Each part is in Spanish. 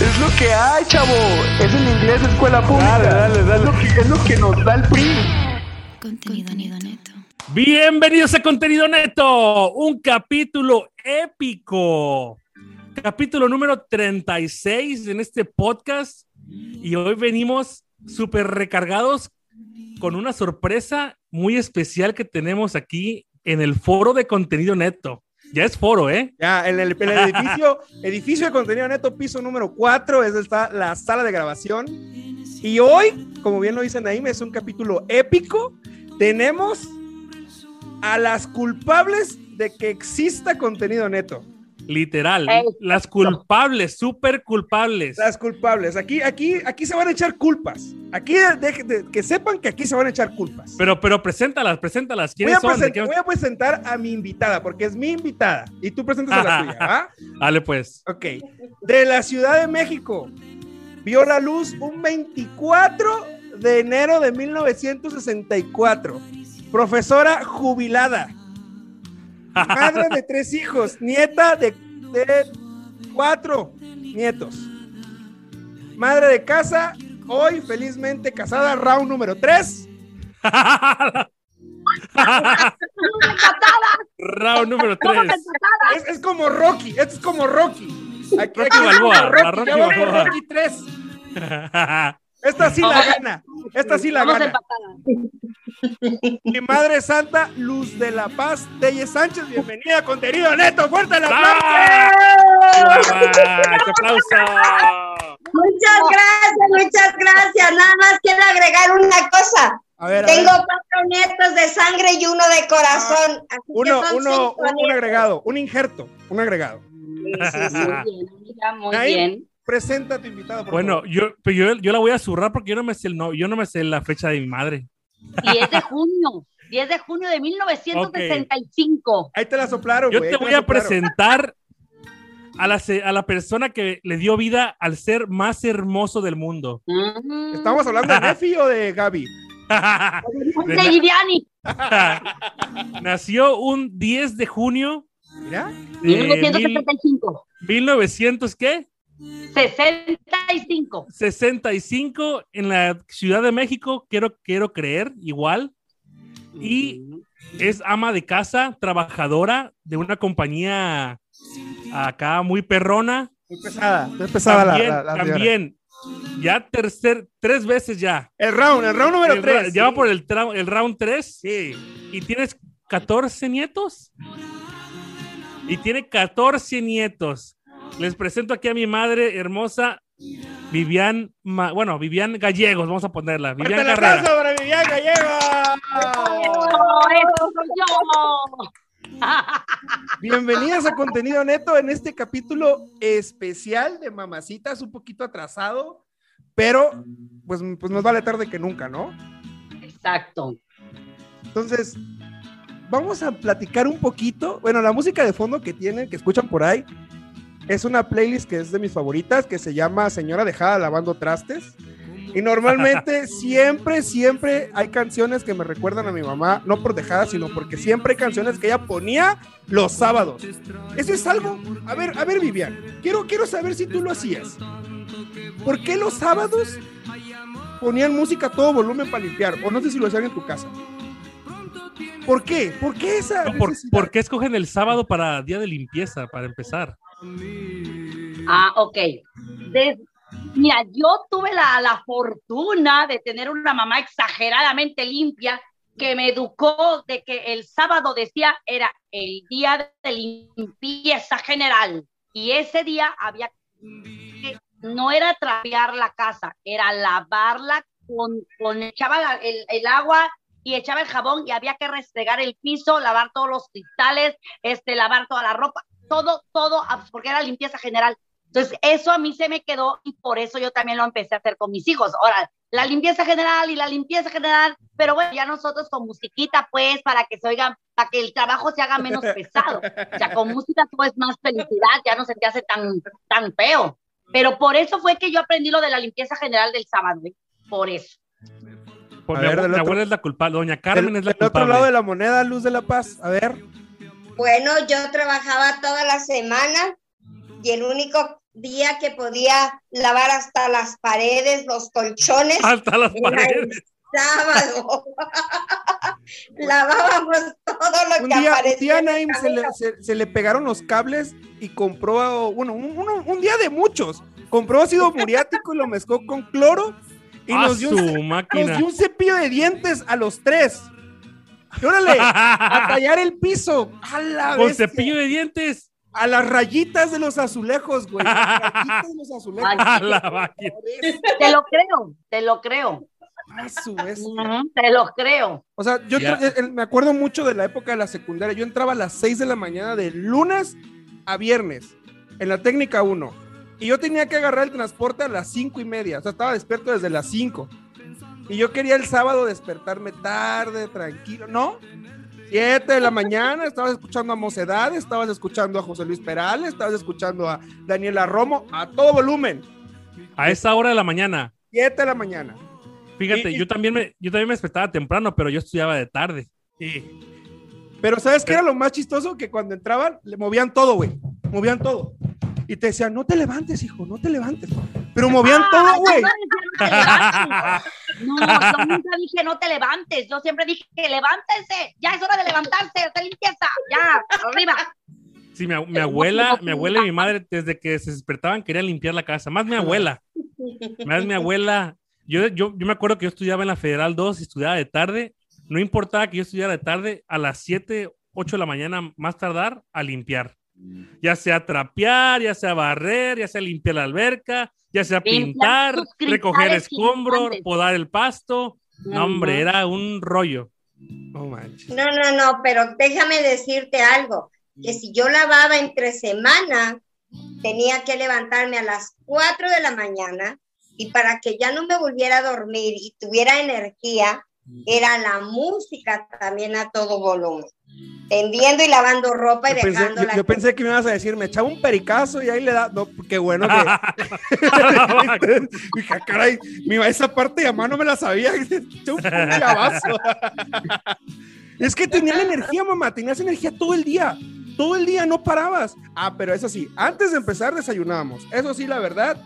Es lo que hay, chavo. Es en inglés escuela pública. Dale, dale, dale. Es lo que, es lo que nos da el PRI. Contenido, neto. Bienvenidos a Contenido Neto, un capítulo épico. Capítulo número 36 en este podcast. Y hoy venimos súper recargados con una sorpresa muy especial que tenemos aquí en el foro de Contenido Neto. Ya es foro, ¿eh? Ya, en el, el edificio, edificio de contenido neto, piso número 4, es está la sala de grabación. Y hoy, como bien lo dicen ahí, es un capítulo épico. Tenemos a las culpables de que exista contenido neto. Literal. Ey. Las culpables, súper culpables. Las culpables. Aquí, aquí, aquí se van a echar culpas. Aquí, de- de- que sepan que aquí se van a echar culpas. Pero, pero preséntalas, preséntalas. Voy ¿Quiénes a, son? ¿De present- qué- voy a presentar a mi invitada, porque es mi invitada. Y tú presentas a la tuya, ¿ah? Dale, pues. Ok. De la Ciudad de México. Vio la luz un 24 de enero de 1964. Profesora jubilada. Madre de tres hijos. Nieta de, de cuatro nietos. Madre de casa. Hoy felizmente casada. Round número 3. Round número 3. Es, es como Rocky. Esto es como Rocky. Aquí, Rocky Balboa, Rocky ya vamos. Rocky 3. Esta sí la gana. Esta sí la Vamos gana. empatada. Mi madre santa, Luz de la Paz, Telle Sánchez, bienvenida a Contenido Neto, fuerte aplauso. ¡Qué aplauso! Muchas gracias, muchas gracias. Nada más quiero agregar una cosa. A ver, a Tengo ver, cuatro nietos de sangre y uno de corazón. Así que uno, son uno, un, agregado, un injerto, un agregado. Sí, sí, muy bien, amiga, muy Ahí. bien. Presenta a tu invitado, por Bueno, favor. yo, pero yo, yo la voy a zurrar porque yo no me sé el no, yo no me sé la fecha de mi madre. 10 de junio, 10 de junio de 1965. Ahí te la soplaron, Yo te ahí voy a soplaron. presentar a la, se- a la persona que le dio vida al ser más hermoso del mundo. Mm. ¿Estamos hablando de Nefi o de Gaby? De De Iriani, Nació un 10 de junio Mira, de mil- 1975. 1900, ¿qué? 65. 65 en la Ciudad de México, quiero, quiero creer, igual. Y es ama de casa, trabajadora de una compañía acá muy perrona. muy pesada, muy pesada la- También, la, también, ya tercer, tres veces ya. El round, el round número El 3. ya va por el, el round 3 Sí. y tienes 14 nietos. Y tiene 14 nietos. Les presento aquí a mi madre hermosa, Vivian, Ma- bueno, Vivian Gallegos, vamos a ponerla. Vivian el Carrera. aplauso para Vivian Gallego. ¡Oh, eso soy yo! Bienvenidas a Contenido Neto en este capítulo especial de Mamacitas, un poquito atrasado, pero pues, pues nos vale tarde que nunca, ¿no? Exacto. Entonces, vamos a platicar un poquito. Bueno, la música de fondo que tienen, que escuchan por ahí, es una playlist que es de mis favoritas, que se llama Señora Dejada Lavando Trastes. Y normalmente, siempre, siempre hay canciones que me recuerdan a mi mamá, no por dejada, sino porque siempre hay canciones que ella ponía los sábados. Eso es algo. A ver, a ver, Vivian, quiero, quiero saber si tú lo hacías. ¿Por qué los sábados ponían música a todo volumen para limpiar? O no sé si lo hacían en tu casa. ¿Por qué? ¿Por qué esa? No, ¿por, necesidad? por qué escogen el sábado para día de limpieza, para empezar? Ah, ok. Des- Mira, yo tuve la, la fortuna de tener una mamá exageradamente limpia que me educó de que el sábado decía era el día de limpieza general y ese día había que no era trapear la casa, era lavarla con, con echaba el, el agua y echaba el jabón y había que restregar el piso, lavar todos los cristales, este, lavar toda la ropa, todo, todo, ah, porque era limpieza general. Entonces, eso a mí se me quedó y por eso yo también lo empecé a hacer con mis hijos. Ahora, la limpieza general y la limpieza general, pero bueno, ya nosotros con musiquita, pues, para que se oiga, para que el trabajo se haga menos pesado. O sea, con música todo es más felicidad, ya no se te hace tan, tan feo. Pero por eso fue que yo aprendí lo de la limpieza general del sábado, ¿eh? por eso. Pues A mi, ver, abu- del mi otro- abuela es la culpable, doña Carmen Del, es la del otro culpable. lado de la moneda, Luz de la Paz. A ver. Bueno, yo trabajaba toda la semana y el único día que podía lavar hasta las paredes, los colchones, Hasta las paredes. el sábado. Lavábamos todo lo Un que día, un aparecía. día el Naim se le, se- se le pegaron los cables y compró, bueno, un, un día de muchos. Compró ácido muriático y lo mezcló con cloro y ¡A nos dio, un, nos dio un cepillo de dientes a los tres. Y órale, a tallar el piso. A la Con bestia. cepillo de dientes. A las rayitas de los azulejos, güey. Las rayitas de los azulejos. Ay, A la. Te lo creo, te lo creo. A su. Ujú, Te lo creo. O sea, yo me acuerdo mucho de la época de la secundaria. Yo entraba a las 6 de la mañana de lunes a viernes en la técnica 1. Y yo tenía que agarrar el transporte a las 5 y media. O sea, estaba despierto desde las 5. Y yo quería el sábado despertarme tarde, tranquilo. ¿No? 7 de la mañana, estabas escuchando a Mocedades, estabas escuchando a José Luis Perales, estabas escuchando a Daniela Romo a todo volumen. A esa hora de la mañana. 7 de la mañana. Fíjate, Y- yo también me, yo también me despertaba temprano, pero yo estudiaba de tarde. Pero ¿sabes qué era lo más chistoso? Que cuando entraban, le movían todo, güey. Movían todo. Y te decían, no te levantes, hijo, no te levantes. Pero movían Ah, todo, güey. no no yo nunca dije no te levantes. Yo siempre dije levántense. Ya es hora de levantarse, hacer limpieza. Ya, arriba. Sí, mi, mi abuela, mi abuela y mi madre, desde que se despertaban, querían limpiar la casa. Más mi abuela. Más mi abuela. Yo, yo, yo me acuerdo que yo estudiaba en la Federal 2 y estudiaba de tarde. No importaba que yo estudiara de tarde, a las 7, 8 de la mañana, más tardar, a limpiar. Ya sea trapear, ya sea barrer, ya sea limpiar la alberca, ya sea pintar, recoger escombro, gigantes. podar el pasto. No, hombre, era un rollo. No manches. No, no, no, pero déjame decirte algo, que si yo lavaba entre semana, tenía que levantarme a las 4 de la mañana y para que ya no me volviera a dormir y tuviera energía, era la música también a todo volumen, tendiendo y lavando ropa y Yo pensé, dejándola. yo- yo pensé que me ibas a decir, me echaba un pericazo y ahí le da. No, qué bueno que. Dije, "Ah, caray, mi, esa parte de mamá no me la sabía. Eché un clavazo. es que tenía la energía, mamá. Tenías energía todo el día. Todo el día no parabas. Ah, pero eso sí, antes de empezar desayunábamos. Eso sí, la verdad.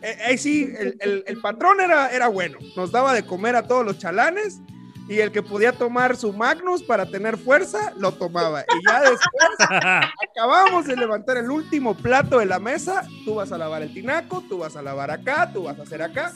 eh, ahí sí, el, el- el patrón era, era bueno. Nos daba de comer a todos los chalanes. Y el que podía tomar su Magnus para tener fuerza, lo tomaba. Y ya después acabamos de levantar el último plato de la mesa, tú vas a lavar el tinaco, tú vas a lavar acá, tú vas a hacer acá,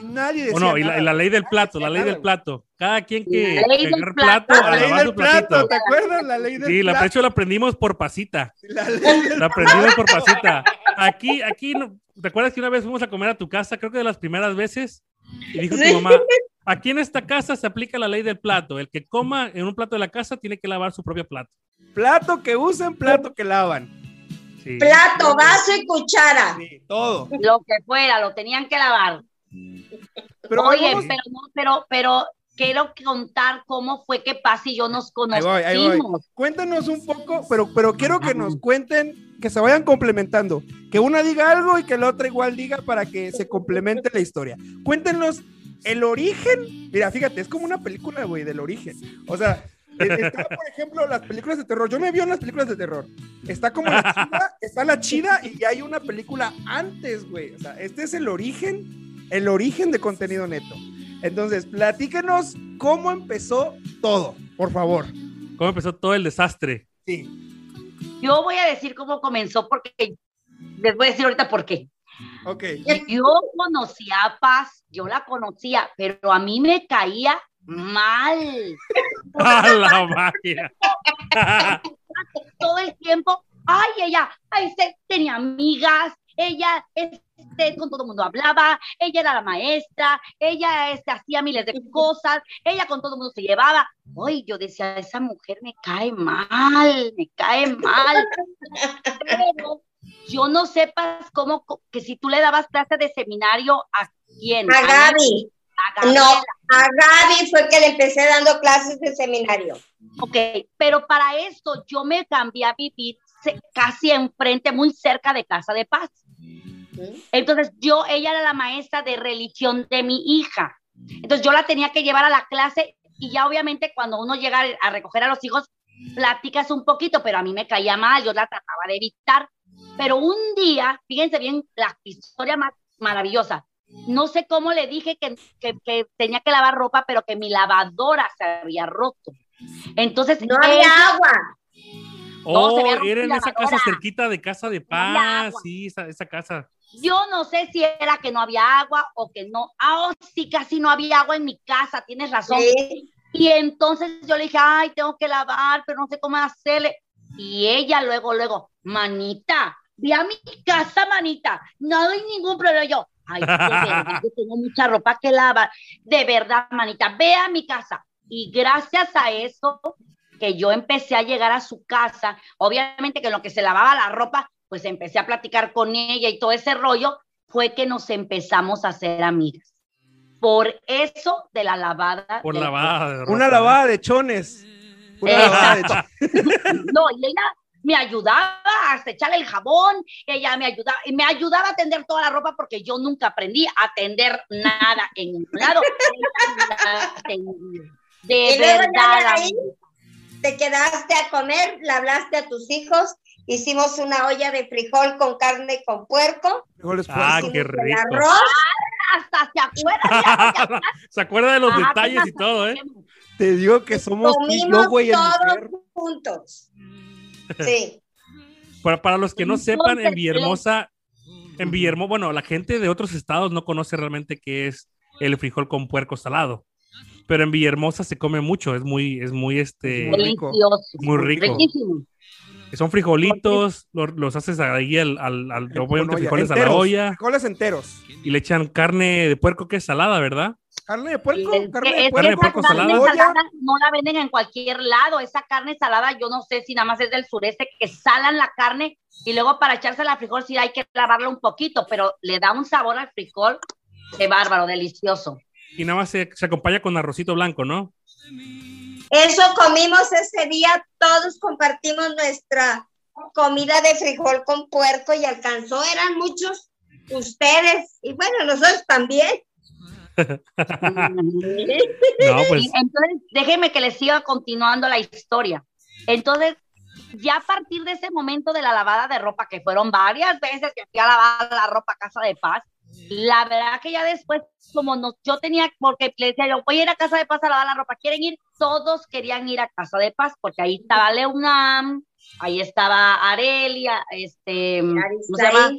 y nadie decía Bueno, y la, nada. y la ley del plato, la ley nada, del plato. Cada quien que La ley del plato. plato, La a ley lavar del su plato. ¿te acuerdas? La ley del Sí, la plato. hecho la aprendimos por pasita. La ley del La aprendimos por pasita. Aquí, aquí, ¿te acuerdas que una vez fuimos a comer a tu casa? Creo que de las primeras veces. Y dijo Sí. tu mamá, aquí en esta casa se aplica la ley del plato. El que coma en un plato de la casa tiene que lavar su propio plato. plato que usan, plato que lavan. Sí. Plato, vaso y cuchara. Sí, todo. Lo que fuera, lo tenían que lavar. Pero Oye, vamos- pero no, pero, pero quiero contar cómo fue que Paz y yo nos Ahí conocimos. voy, ahí voy. Cuéntanos un poco, pero, pero quiero que nos cuenten, que se vayan complementando. Que una diga algo y que la otra igual diga para que se complemente la historia. Cuéntenos el origen. Mira, fíjate, es como una película, güey, del origen. O sea, e- está, por ejemplo, las películas de terror. Yo me vio en las películas de terror. Está como la chida, está la chida y hay una película antes, güey. O sea, este es el origen, el origen de contenido neto. Entonces, platíquenos cómo empezó todo, por favor. ¿Cómo empezó todo el desastre? Sí. Yo voy a decir cómo comenzó porque les voy a decir ahorita por qué. Ok. Yo conocía a Paz, yo la conocía, pero a mí me caía mal. ¡A la máquina! Todo el tiempo, ay, ella, ay, se- tenía amigas, ella este, con todo el mundo hablaba, ella era la maestra, ella este, hacía miles de cosas, ella con todo el mundo se llevaba. Ay, yo decía, esa mujer me cae mal, me cae mal. Pero yo no sepas cómo, que si tú le dabas clase de seminario a quién. A nadie, Gaby, No, a Gaby fue que le empecé dando clases de seminario. Ok, pero para esto yo me cambié a vivir casi enfrente, muy cerca de Casa de Paz. Entonces yo, ella era la maestra de religión de mi hija. Entonces yo la tenía que llevar a la clase y ya obviamente cuando uno llega a recoger a los hijos, platicas un poquito, pero a mí me caía mal, yo la trataba de evitar. Pero un día, fíjense bien, la historia más maravillosa. No sé cómo le dije que, que- que tenía que lavar ropa, pero que mi lavadora se había roto. Entonces, No había ella- agua. Oh, era en esa casa cerquita de Casa de No Paz. agua. Sí, esa, esa casa. Yo no sé si era que no había agua o que no. Ah, oh, sí, casi no había agua en mi casa, tienes razón. Sí. Y entonces yo le dije, ay, tengo que lavar, pero no sé cómo hacerle. Y ella luego, luego, manita, ve a mi casa, manita, no hay ningún problema. Yo, ay, de verdad, yo tengo mucha ropa que lavar. De verdad, manita, ve a mi casa. Y gracias a eso que yo empecé a llegar a su casa, obviamente que en lo que se lavaba la ropa, pues empecé a platicar con ella y todo ese rollo, fue que nos empezamos a hacer amigas. Por eso de la lavada. Por de la lavada de ropa. Una lavada de chones. Una lavada de chones. No, y ella me ayudaba hasta echarle el jabón, ella me ayudaba, y me ayudaba a tender toda la ropa porque yo nunca aprendí a tender nada en ningún lado. De Y verdad. ahí, te quedaste a comer, le hablaste a tus hijos, hicimos una olla de frijol con carne con puerco, Ah, qué rico. arroz, Hasta se ya, Se acuerda de los Ajá, ¿qué detalles y todo, ¿eh? Te digo que somos y comimos yo, güey, todos juntos. Sí. Para, para los que no sepan, en Villahermosa, en Villahermosa, bueno, la gente de otros estados no conoce realmente qué es el frijol con puerco salado. Pero en Villahermosa se come mucho, es muy, es muy, este, Muy rico. Delicioso. muy rico. Riquísimo. Son frijolitos, los, los haces ahí al, al, al frijoles a la enteros, olla Frijoles enteros. y le echan carne de puerco que es salada, ¿verdad? Carne de puerco, Es carne que- de que Carne puerco. carne salada. salada no la venden en cualquier lado. Esa carne salada, yo no sé si nada más es del sureste, que salan la carne y luego para echarse la frijol sí hay que lavarla un poquito, pero le da un sabor al frijol de bárbaro, delicioso. Y nada más se, se acompaña con arrocito blanco, ¿no? Eso comimos ese día, todos compartimos nuestra comida de frijol con puerco y alcanzó, eran muchos ustedes y bueno, nosotros también. No, pues entonces, déjenme que les siga continuando la historia. Entonces, ya a partir de ese momento de la lavada de ropa, que fueron varias veces que fui a lavar la ropa a Casa de Paz, la verdad que ya después, como no, yo tenía, porque le decía yo, voy a ir a Casa de Paz a lavar la ropa, ¿quieren ir? Todos querían ir a Casa de Paz, porque ahí estaba Leunam, ahí estaba Arelia, este, ¿cómo se llama?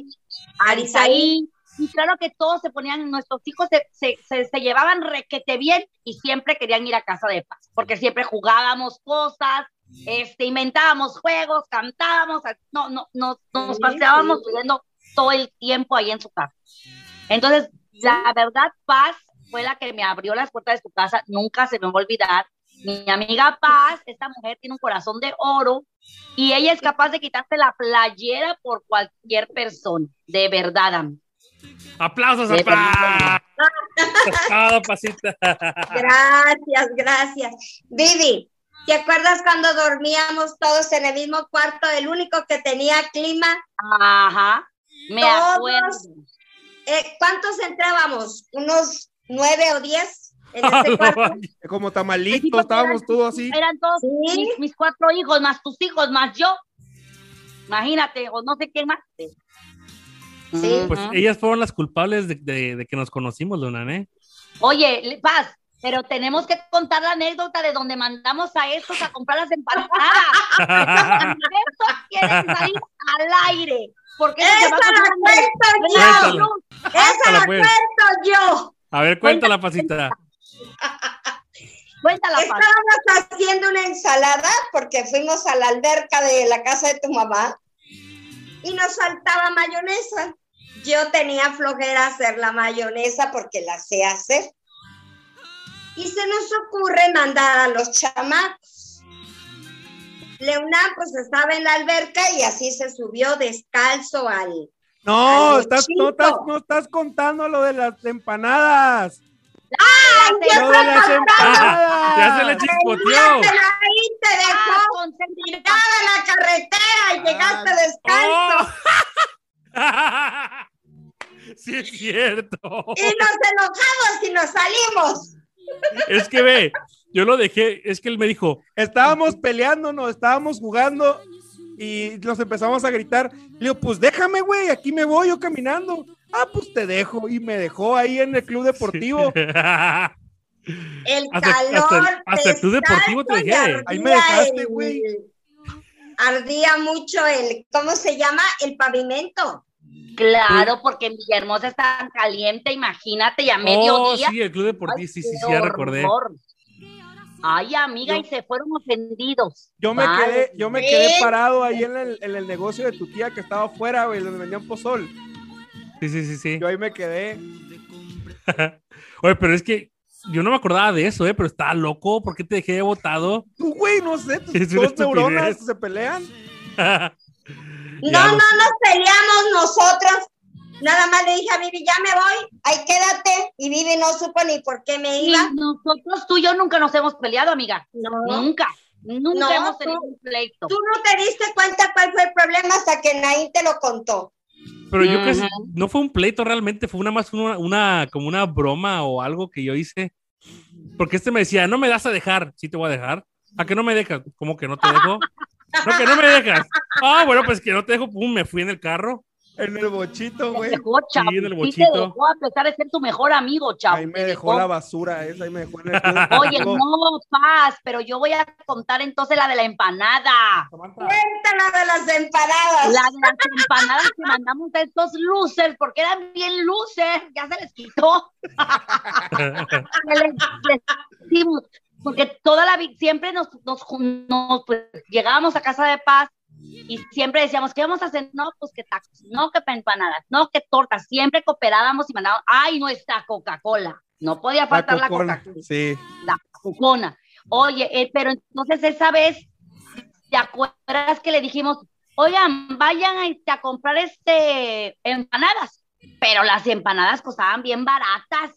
Arisaí, Arisaí. Y claro que todos se ponían, nuestros hijos se, se, se, se llevaban requete bien y siempre querían ir a casa de paz, porque siempre jugábamos cosas, este, inventábamos juegos, cantábamos, no, no, no, nos paseábamos viviendo todo el tiempo ahí en su casa. Entonces, la verdad, Paz fue la que me abrió las puertas de su casa, nunca se me va a olvidar. Mi amiga Paz, esta mujer tiene un corazón de oro y ella es capaz de quitarse la playera por cualquier persona, de verdad, amigo. Aplausos a Sí, Paz. Todo, pasita. Gracias, gracias. Vivi, ¿te acuerdas cuando dormíamos todos en el mismo cuarto, el único que tenía clima? Ajá, me Todos. acuerdo. Eh, ¿Cuántos entrábamos? ¿Unos nueve o diez en cuarto? Como tamalitos, porque estábamos todos así. Eran todos Sí. mis, mis cuatro hijos, más tus hijos, más yo. Imagínate, o no sé quién más. Sí. Pues Ujú. ellas fueron las culpables de, de- de que nos conocimos, Luna, ¿eh? Oye, Paz, pero tenemos que contar la anécdota de donde mandamos a estos a comprar las empanadas. Estos quieren salir al aire. Porque ¡Esa la cuento en yo! ¡Esa la pues. cuento yo! A ver, cuéntala, pasita. Cuéntala, Paz. Estábamos haciendo una ensalada porque fuimos a la alberca de la casa de tu mamá y nos faltaba mayonesa. Yo tenía flojera hacer la mayonesa porque la sé hacer. Y se nos ocurre mandar a los chamacos. Leonard pues estaba en la alberca y así se subió descalzo al... No, Ay, estás, no, estás, no estás contando lo de las empanadas. ¡Ah, hace- Lo de las empanadas. Ya se le chispoteó. Ahí te Ah, dejó en la carretera y llegaste Ah. descalzo. Oh. sí, es cierto. Y nos enojamos y nos salimos. Es que ve, yo lo dejé, es que él me dijo, Estábamos peleando, no, estábamos jugando y nos empezamos a gritar. Le digo, pues déjame, güey, aquí me voy yo caminando. Ah, pues te dejo. Y me dejó ahí en el club deportivo. El Hasta- calor. hasta el- hasta el club deportivo te dejé. Ahí me dejaste, el- güey. Ardía mucho el, ¿cómo se llama? El pavimento. Claro, porque en Villahermosa es tan caliente, imagínate, y a oh, mediodía. sí, el club deportivo, sí, sí, sí, ya recordé. Ay, amiga, Yo- y se fueron ofendidos. Yo me Vale. quedé, yo me quedé parado ahí en el, en el negocio de tu tía que estaba afuera, güey, donde vendían pozol. Sí, sí, sí, sí. Yo ahí me quedé. Oye, pero es que yo no me acordaba de eso, ¿eh? Pero estaba loco, ¿por qué te dejé botado? Tú, güey, no sé, tus dos neuronas se pelean. No, no nos peleamos nosotros. Nada más le dije a Vivi, ya me voy, ahí quédate. Y Vivi no supo ni por qué me iba. nosotros, tú y yo, nunca nos hemos peleado, amiga. No. Nunca. Nunca No, hemos tú- tenido un pleito. Tú no te diste cuenta cuál fue el problema hasta que Naín te lo contó. Pero yo casi, Ujú. no fue un pleito realmente, fue una más una, una, como una broma o algo que yo hice. Porque este me decía, no me das a dejar, sí te voy a dejar. ¿A que no me dejas? ¿Cómo que no te dejo? No, que no me dejas. Ah, bueno, pues que no te dejo, pum, me fui en el carro. En el bochito, güey. dejó, chavo. en el Sí te bochito. dejó a pesar de ser tu mejor amigo, chavo. Ahí me Te dejó la basura esa, ahí me dejó en el Oye, no, paz, pero yo voy a contar entonces la de la empanada. Cuéntala de las empanadas. La de las empanadas que mandamos a estos losers, porque eran bien losers, ya se les quitó. Les- les porque toda la vida, siempre nos, nos, nos, pues, llegábamos a casa de paz y siempre decíamos, ¿qué vamos a hacer? No, pues que tacos, no que empanadas, no que tortas, siempre cooperábamos y mandábamos, ay, no está Coca-Cola, no podía faltar la. Coca-Cola Sí. la cocona. Oye, eh, pero entonces esa vez, ¿te acuerdas que le dijimos, oigan, vayan a, este, a comprar este empanadas? Pero las empanadas costaban bien baratas.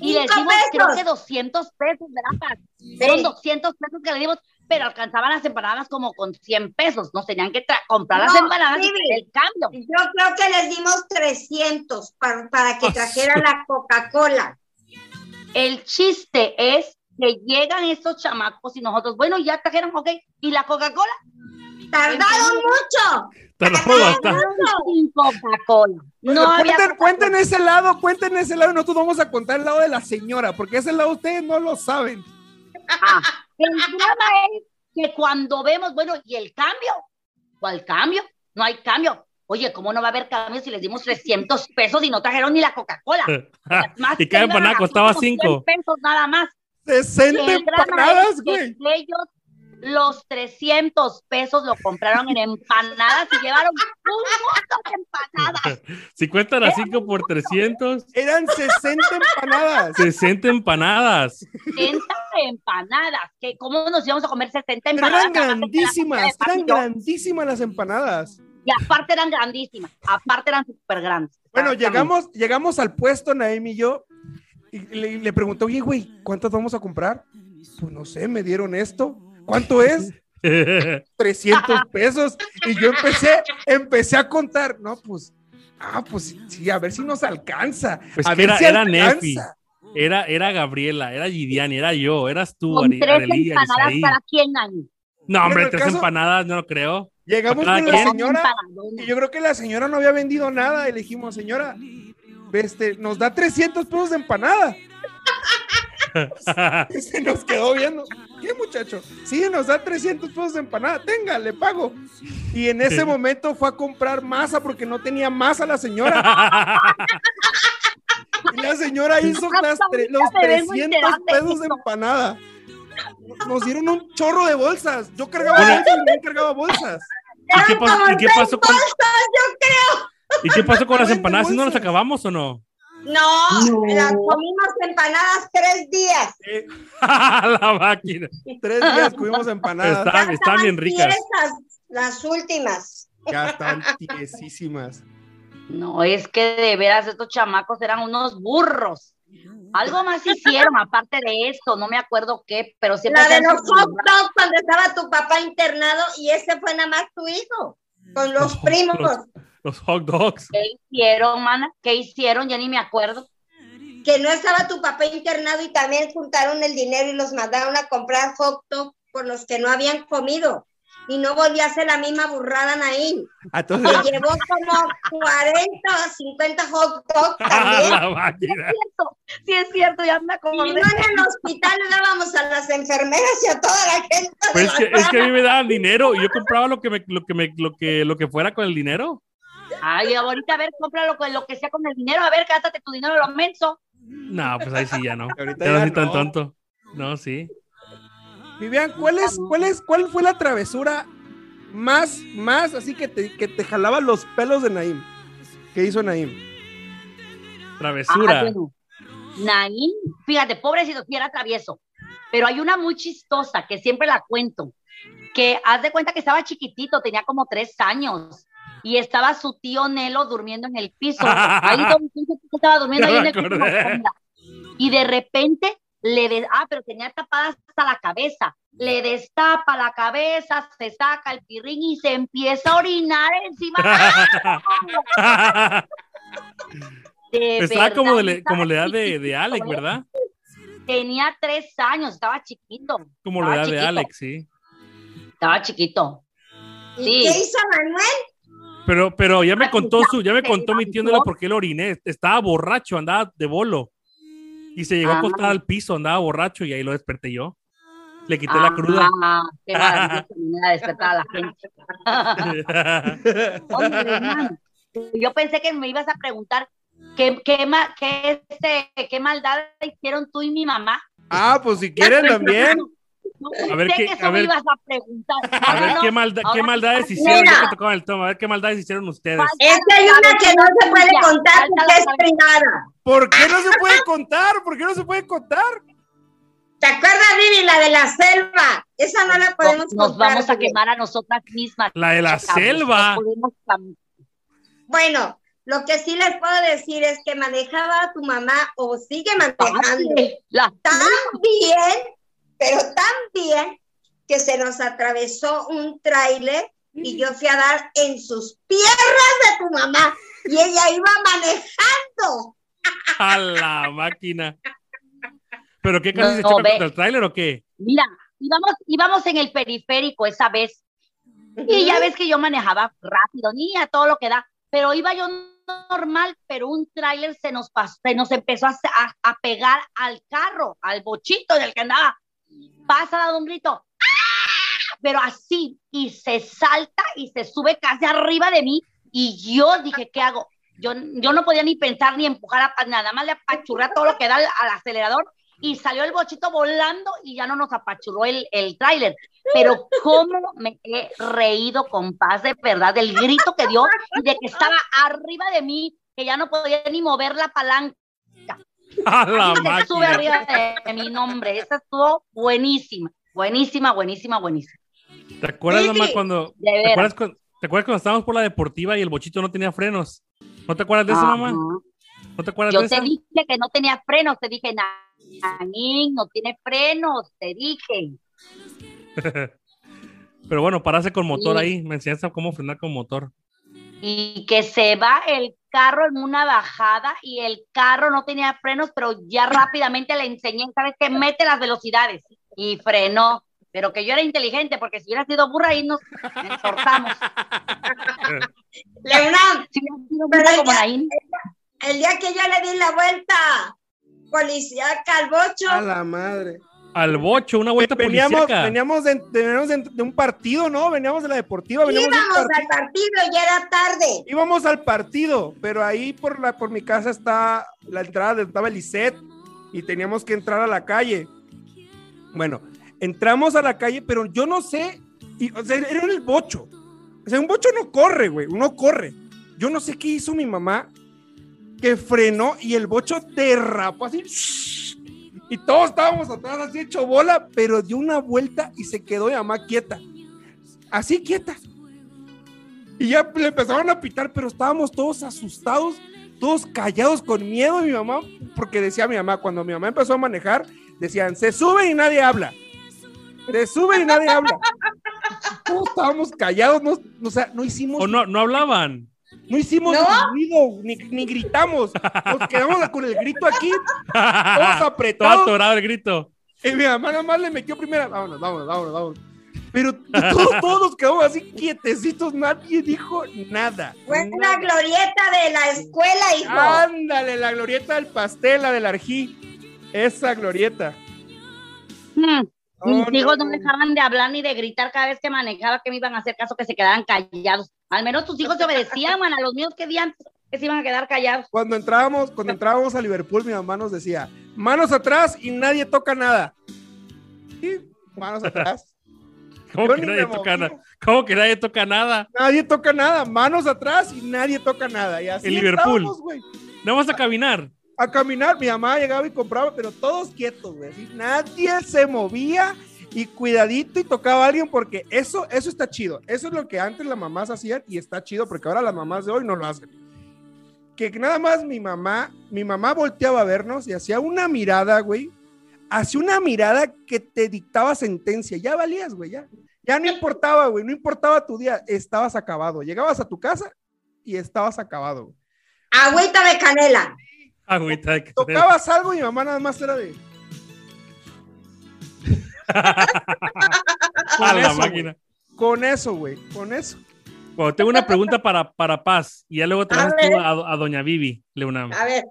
Y les Cinco dimos, creo pesos. que 200 pesos, ¿verdad? Fueron 200 pesos que le dimos, pero alcanzaban las empanadas como con 100 pesos. Nos tenían que tra- comprar las No, empanadas y el cambio. Yo creo que les dimos 300 para, para que Ah, trajeran la Coca-Cola. El chiste es que llegan estos chamacos y nosotros, bueno, ya trajeron, ok, y la Coca-Cola. Tardaron mucho. Tardamos bastante. Coca-Cola. No cuenten, ese lado, cuenten ese lado y nosotros vamos a contar el lado de la señora, porque ese lado ustedes no lo saben. Ah, el drama es que cuando vemos, bueno, ¿y el cambio? ¿Cuál cambio? No hay cambio. Oye, ¿cómo no va a haber cambio si les dimos 300 pesos y no trajeron ni la Coca-Cola? Más y cada empanada nada, costaba como 100 5. pesos nada más. 60 El drama empanadas, güey. ellos los 300 pesos lo compraron en empanadas y llevaron un montón de empanadas. Si cuentan a 5 por 300, Eran 60 empanadas. 60 empanadas. 60 empanadas. que ¿Cómo nos íbamos a comer 60 Pero empanadas? eran que la grandísimas, eran grandísimas las empanadas. Y aparte eran grandísimas. Aparte eran súper grandes. Bueno, llegamos, llegamos al puesto, Naemi y yo, y le, le pregunté, oye, güey, ¿cuántas vamos a comprar? Pues no sé, me dieron esto. ¿Cuánto es? 300 pesos. Y yo empecé, empecé a contar. No, pues, ah, pues sí, a ver si nos alcanza. Pues a que ver era- si era alcanza. Nefi. Era, era Gabriela, era Gidiani, era yo, eras tú, Con Ari- tres Arely, empanadas Arisaí. cada quien ahí. No, hombre, tres caso- empanadas, no lo creo. Llegamos ¿Para con la señora y yo creo que la señora no había vendido nada y le dijimos, señora, este, nos da 300 pesos de empanada. Se nos quedó viendo. ¿Qué muchacho? Sí, nos da 300 pesos de empanada. Tenga, le pago. Y en ese momento fue a comprar masa porque no tenía masa la señora. Y la señora hizo las tre- los ahorita me vengo 300 enterando de pesos de empanada. Nos dieron un chorro de bolsas. Yo cargaba bolsas y nadie cargaba bolsas. ¿Y qué, pasó, como y qué seis pasó con, bolsas, yo creo. ¿Y qué pasó con las empanadas? ¿Sí no las acabamos o no? No, No. las comimos empanadas tres días. Eh, la máquina. tres días comimos empanadas. Está- Ya están bien ricas. tiesas, las últimas. Ya están tiesísimas. No, es que de veras estos chamacos eran unos burros. Algo más hicieron aparte de esto, no me acuerdo qué, pero siempre La de los hot dogs cuando estaba tu papá internado y ese fue nada más tu hijo, con los Los- primos. Los- hot dogs. ¿Qué hicieron, mana? ¿Qué hicieron? Ya ni me acuerdo. Que no estaba tu papá internado y también juntaron el dinero y los mandaron a comprar hot dogs por los que no habían comido. Y no volvió a hacer la misma burrada Naín. Ah, Entonces, Que llevó como 40 o 50 hot dogs también. la máquina. Cierto, Sí es cierto, ya me Y no en el hospital le dábamos a las enfermeras y a toda la gente. Pues es que, es que a mí me daban dinero y yo compraba lo que me, lo que me, lo que, lo que fuera con el dinero. Ay, ahorita a ver, compra lo, que- lo que sea con el dinero, a ver, gástate tu dinero, lo menso. No, pues ahí sí ya no. Ahorita Ya no soy tan no. tonto. No, sí. Vivian, ¿cuál es, cuál es, cuál fue la travesura más, más así que te, que te jalaba los pelos de Naim? ¿Qué hizo Naim? Travesura. Ah, bueno. Naín, fíjate, pobrecito, sí era travieso. Pero hay una muy chistosa que siempre la cuento. Que haz de cuenta que estaba chiquitito, tenía como tres años. Y estaba su tío Nelo durmiendo en el piso. Ahí donde estaba durmiendo ahí en el piso. la. Y de repente le de, ah, pero tenía tapada hasta la cabeza. Le destapa la cabeza, se saca el pirrín y se empieza a orinar encima. De Estaba como, de, como la edad de, de Alex, ¿eh? ¿verdad? Tenía tres años, estaba chiquito. Como la Estaba edad de. Alex, sí. Estaba chiquito. ¿Y Sí. qué hizo Manuel? Pero, pero ya me Ah, contó su, ya me contó mi tío Nelo levantó. por qué lo oriné. Estaba borracho, andaba de bolo. Y se llegó a acostar Ah. al piso, andaba borracho y ahí lo desperté yo. Le quité la cruda. Ah, qué despertar a la gente. Oye, yo pensé que me ibas a preguntar qué, qué, ma- qué, este, qué maldad hicieron tú y mi mamá. Ah, pues si quieren también. A ver qué- que a eso me ver- ibas a preguntar. A ver No, qué, malda- qué maldades hicieron. Ya que el tomo, a ver qué maldades hicieron ustedes. Es que hay una que no se puede contar porque es privada. ¿Por qué no se puede contar? ¿Por qué no se puede contar? ¿Te acuerdas, Vivi, la de la selva? Esa no la podemos Nos contar. vamos a quemar a nosotras mismas. La de la selva. no Bueno, lo que sí les puedo decir es que manejaba a tu mamá o sigue manejando La- tan bien, pero tan bien, que se nos atravesó un tráiler y yo fui a dar en sus piernas de tu mamá y ella iba manejando. A la máquina. ¿Pero qué casi se No, choca ve. contra el tráiler o qué? Mira, íbamos, íbamos en el periférico esa vez y ya ves que yo manejaba rápido, ni a todo lo que da, pero iba yo normal, pero un tráiler se nos pasó, se nos empezó a, a- a pegar al carro, al bochito en el que andaba. Pasa dando un grito, ¡ah! pero así, y se salta y se sube casi arriba de mí, y yo dije, ¿qué hago? Yo, yo no podía ni pensar ni empujar a nada más le apachurré todo lo que da al, acelerador y salió el bochito volando y ya no nos apachurró el, el tráiler. Pero cómo me he reído con paz de verdad del grito que dio de que estaba arriba de mí, que ya no podía ni mover la palanca. A la se sube máquina. arriba de, de mi nombre. Esa estuvo buenísima, buenísima, buenísima, buenísima. ¿Te acuerdas, Sí, mamá, sí. cuando, ¿te acuerdas, cuando, ¿te acuerdas cuando estábamos por la deportiva y el bochito no tenía frenos? ¿No te acuerdas de eso, mamá? ¿No te acuerdas Yo de te eso? dije que no tenía frenos, te dije, Nanín, no tiene frenos, te dije. Pero bueno, parase con motor Sí. ahí. Me enseñaste cómo frenar con motor. y que se va el carro en una bajada y el carro no tenía frenos, pero ya rápidamente le enseñé, ¿sabes qué? Mete las velocidades y frenó. Pero que yo era inteligente, porque si hubiera sido burra ahí nos ensortamos. Leonam, Si hubiera sido Pero burra como ella- Naín, el día que yo le di la vuelta, policía Calvocho, A la madre. Al bocho, una vuelta Veníamos, policíaca. veníamos, de, veníamos de, de un partido, ¿no? Veníamos de la deportiva, veníamos de un íbamos al partido. partido y ya era tarde. Íbamos al partido, pero ahí por la por mi casa está la entrada de estaba el ISET y teníamos que entrar a la calle. Bueno, entramos a la calle, pero yo no sé, y, o sea, era el bocho. O sea, un bocho no corre, güey, no corre. Yo no sé qué hizo mi mamá que frenó y el bocho derrapó así. Y todos estábamos atrás así hecho bola, pero dio una vuelta y se quedó mi mamá quieta. Así quieta. Y ya le empezaron a pitar, pero estábamos todos asustados todos callados con miedo mi mamá, porque decía mi mamá, cuando mi mamá empezó a manejar, decían, se suben y nadie habla. Se suben y nadie habla. Todos estábamos callados, no, o sea, no hicimos O no, no hablaban. No hicimos ¿No? ni ruido, ni, ni gritamos. Nos quedamos con el grito aquí, todos Todo apretados. atorado el grito. Y mi mamá nada más le metió primera. Vámonos, vámonos, vámonos, vámonos. Pero todos, todos nos quedamos así quietecitos, nadie dijo nada. Fue nada. la glorieta de la escuela, hijo. Ándale, la glorieta del pastel, la del arjí. Esa glorieta. Hmm. Mis No, hijos no, no no. dejaban de hablar ni de gritar cada vez que manejaba que me iban a hacer caso, que se quedaran callados. Al menos tus hijos te obedecían, man, a los míos que días que se iban a quedar callados. Cuando entrábamos, cuando entrábamos a Liverpool, mi mamá nos decía, manos atrás y nadie toca nada. Sí, manos atrás. ¿Cómo Yo que nadie toca nada? ¿Cómo que nadie toca nada? Nadie toca nada, manos atrás y nadie toca nada. Y así En Liverpool. No vas a caminar. a caminar. Mi mamá llegaba y compraba, pero todos quietos, güey. así, Nadie se movía y cuidadito y tocaba a alguien porque eso, eso está chido. Eso es lo que antes las mamás hacían y está chido porque ahora las mamás de hoy no lo hacen. Que nada más mi mamá, mi mamá volteaba a vernos y hacía una mirada, güey. Hacía una mirada que te dictaba sentencia. Ya valías, güey, ya. Ya no importaba, güey, no importaba tu día, estabas acabado. Llegabas a tu casa y estabas acabado. güey. Agüita de canela. Agüita de que- tocabas algo y mi mamá nada más era de. A la eso, máquina. Con eso, güey, con eso. Bueno, tengo una pregunta para, para Paz y ya luego te A vas tú ver. a, a Doña Vivi, Leunam. A ver,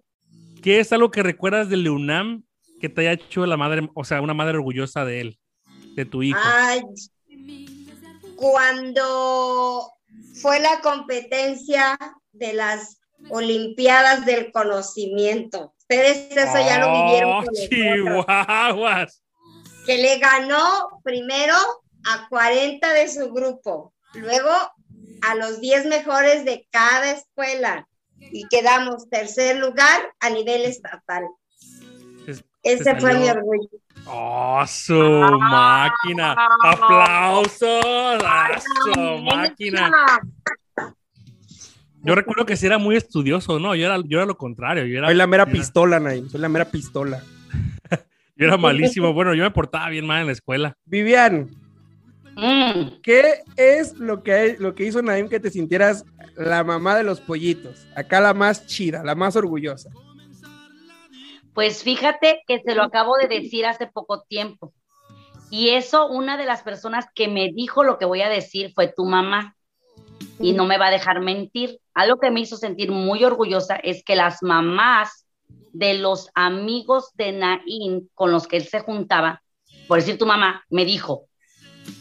¿Qué es algo que recuerdas de Leunam que te haya hecho la madre, o sea, una madre orgullosa de él, de tu hijo? ay, cuando fue la competencia de las Olimpiadas del Conocimiento. Ustedes eso ya lo vivieron ¡Oh, con chihuahuas! Que le ganó primero a 40 de su grupo, luego a los 10 mejores de cada escuela y quedamos tercer lugar a nivel estatal. Es- Ese fue mi orgullo. ¡Oh, su máquina! ¡Aplausos! ¡Ah, su máquina! Yo recuerdo que sí era muy estudioso, ¿no? Yo era, yo era lo contrario. Yo era, Soy la mera era- pistola, Naim. Soy la mera pistola. Yo era malísimo. Bueno, yo me portaba bien mal en la escuela. Vivian, Mm. ¿qué es lo que, lo que hizo Naim que te sintieras la mamá de los pollitos? Acá la más chida, la más orgullosa. Pues fíjate que se lo acabo de decir hace poco tiempo. Y eso, una de las personas que me dijo lo que voy a decir fue tu mamá. Y no me va a dejar mentir. Algo que me hizo sentir muy orgullosa es que las mamás de los amigos de Naín con los que él se juntaba, por decir tu mamá, me dijo,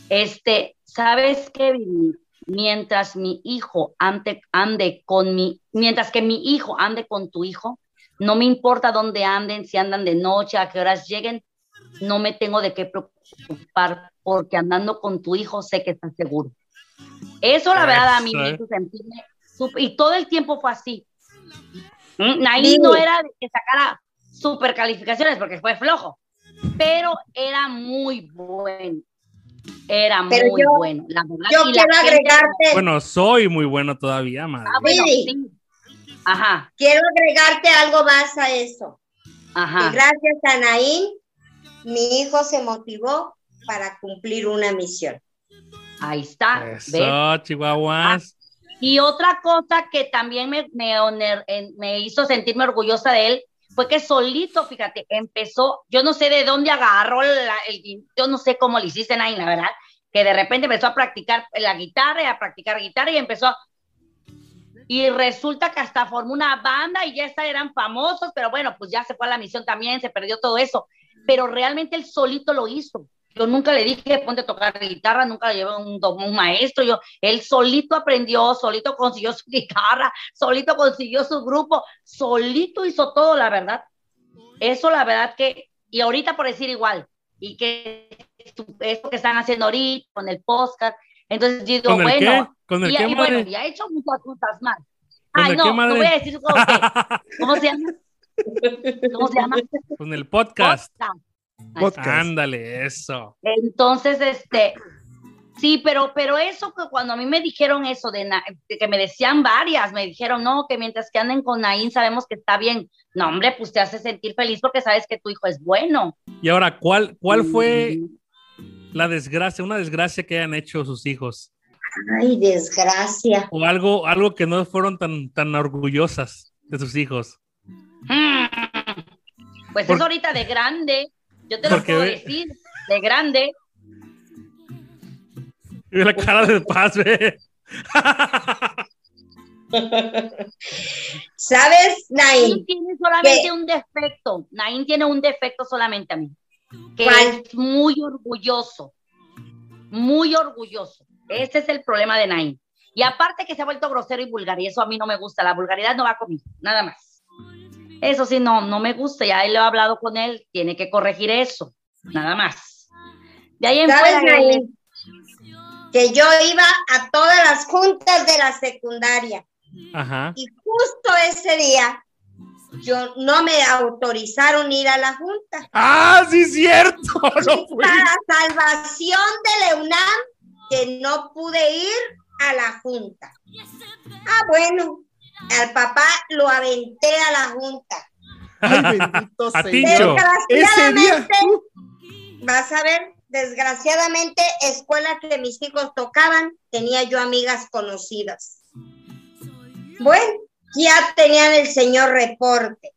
este, ¿sabes qué? Mientras mi hijo ande, ande con mi, mientras que mi hijo ande con tu hijo, no me importa dónde anden, si andan de noche, a qué horas lleguen, no me tengo de qué preocupar, porque andando con tu hijo sé que estás seguro. Eso, la verdad, a mí me hizo sentirme y todo el tiempo fue así. Mm, Naín Sí. no era de que sacara super calificaciones porque fue flojo, pero era muy bueno. Era Pero muy yo- bueno, la verdad. Yo y la quiero gente- agregarte, Bueno, soy muy bueno todavía, madre. Ah, bueno, Sí. sí. Ajá, quiero agregarte algo más a eso. ajá. Que gracias a Naín, mi hijo se motivó para cumplir una misión. Ahí está. chihuahuas. Y otra cosa que también me, me, hizo sentirme orgullosa de él fue que solito, fíjate, empezó, yo no sé de dónde agarró el, yo no sé cómo le hiciste la verdad, que de repente empezó a practicar la guitarra y a practicar guitarra y empezó a- y resulta que hasta formó una banda y ya está, eran famosos, pero bueno, pues ya se fue a la misión también, se perdió todo eso, pero realmente él solito lo hizo. Yo nunca le dije ponte a tocar guitarra, nunca le llevé un, un maestro, yo, él solito aprendió, solito consiguió su guitarra, solito consiguió su grupo, solito hizo todo, la verdad. Eso, la verdad que, y ahorita por decir igual, y que esto que están haciendo ahorita con el podcast, entonces digo, ¿Con el bueno, qué? ¿Con el y, qué, y bueno, madre? ya he hecho muchas cosas más. ¿Con Ay, no, madre? voy a decir cómo, se- ¿cómo se llama. ¿Cómo se llama? Con el podcast. Podcast. Podcast. Ándale, eso. Entonces, este, Sí, pero, pero eso que cuando a mí me dijeron eso, de, que me decían varias, me dijeron, no, que mientras que anden con Naín sabemos que está bien. No, hombre, pues te hace sentir feliz porque sabes que tu hijo es bueno. Y ahora, ¿cuál, cuál fue la desgracia, una desgracia que hayan hecho sus hijos? Ay, desgracia. O algo, algo que no fueron tan, tan orgullosas de sus hijos. Mm. Pues Por- es ahorita de grande, yo te lo puedo ve- decir, de grande. Y ve la cara de paz, ve. ¿Sabes, Naín Nain? tiene solamente ¿Qué? un defecto. Naín tiene un defecto solamente a mí. Que ¿Cuál? es muy orgulloso. Muy orgulloso. Ese es el problema de Naín. Y aparte que se ha vuelto grosero y vulgar, y eso a mí no me gusta. La vulgaridad no va conmigo, nada más. Eso sí, no, no me gusta. Ya él lo he hablado con él, tiene que corregir eso, nada más. De ahí en ¿Sabes, fuera? Que yo iba a todas las juntas de la secundaria Ajá. y justo ese día yo no me autorizaron ir a la junta. ¡Ah, sí, cierto! No. Para salvación de Leunam, que no pude ir a la junta. Ah, bueno, al papá lo aventé a la junta. Ay, bendito día. Desgraciadamente, vas a ver, desgraciadamente, escuela que mis hijos tocaban, tenía yo amigas conocidas. Bueno, ya tenían el señor reporte.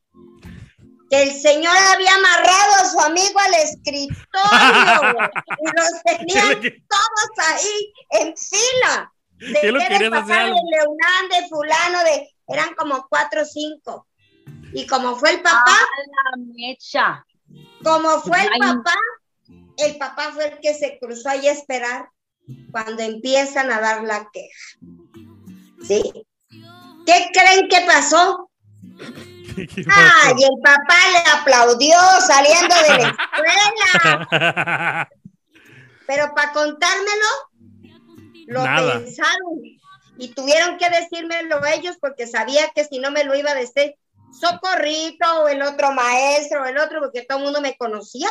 Que el señor había amarrado a su amigo al escritorio y los tenían todos ahí en fila. De ¿Qué lo querías de? Leonán, de fulano, de eran como cuatro o cinco. Y como fue el papá, ¡Ah, la mecha! como fue el Ay. papá, el papá fue el que se cruzó ahí a esperar cuando empiezan a dar la queja. ¿Sí? ¿Qué creen que pasó? ¿Qué Ay, el papá le aplaudió saliendo de la escuela, pasó? pero para contármelo, lo Nada. pensaron y tuvieron que decírmelo ellos porque sabía que si no me lo iba a decir Socorrito o el otro maestro o el otro porque todo el mundo me conocía.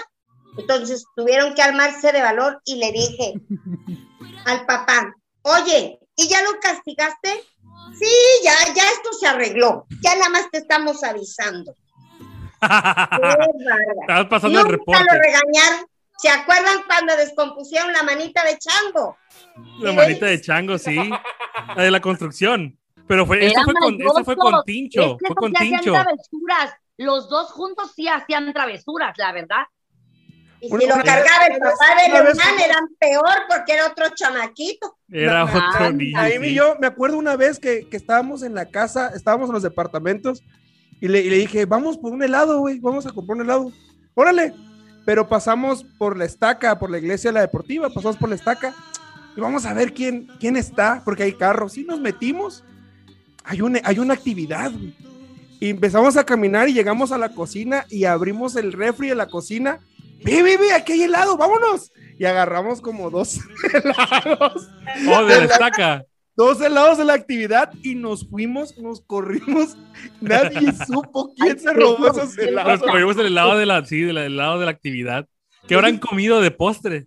Entonces tuvieron que armarse de valor y le dije al papá, oye, ¿y ya lo castigaste? Sí, ya, ya esto se arregló. Ya nada más te estamos avisando. Qué. Estabas pasando el Nunca reporte. lo regañaron. ¿Se acuerdan cuando descompusieron la manita de chango? La manita de chango, sí. La de la construcción. Pero fue, eso Eran fue con, eso fue con. Tincho. Es que Fue con Tincho. travesuras. Los dos juntos sí hacían travesuras, la verdad. Y si lo cargaba el papá de Leonán, eran peor porque era otro chamaquito. Era No, otro niño. Ahí sí. yo me acuerdo una vez que, que estábamos en la casa, estábamos en los departamentos y le, y le dije, vamos por un helado, güey, vamos a comprar un helado. Órale. Pero pasamos por la estaca, por la iglesia de la deportiva, pasamos por la estaca y vamos a ver quién, quién está, porque hay carros. Y nos metimos. Hay una, hay una actividad, güey. Y empezamos a caminar y llegamos a la cocina y abrimos el refri de la cocina. Ve, ve, ve, aquí hay helado, vámonos. Y agarramos como dos helados Oh, de la estaca. Dos helados de la actividad y nos fuimos, nos corrimos. Nadie supo quién se robó esos helados. Nos comimos el helado de la, sí, del helado de la actividad. ¿Qué habrán comido de postre?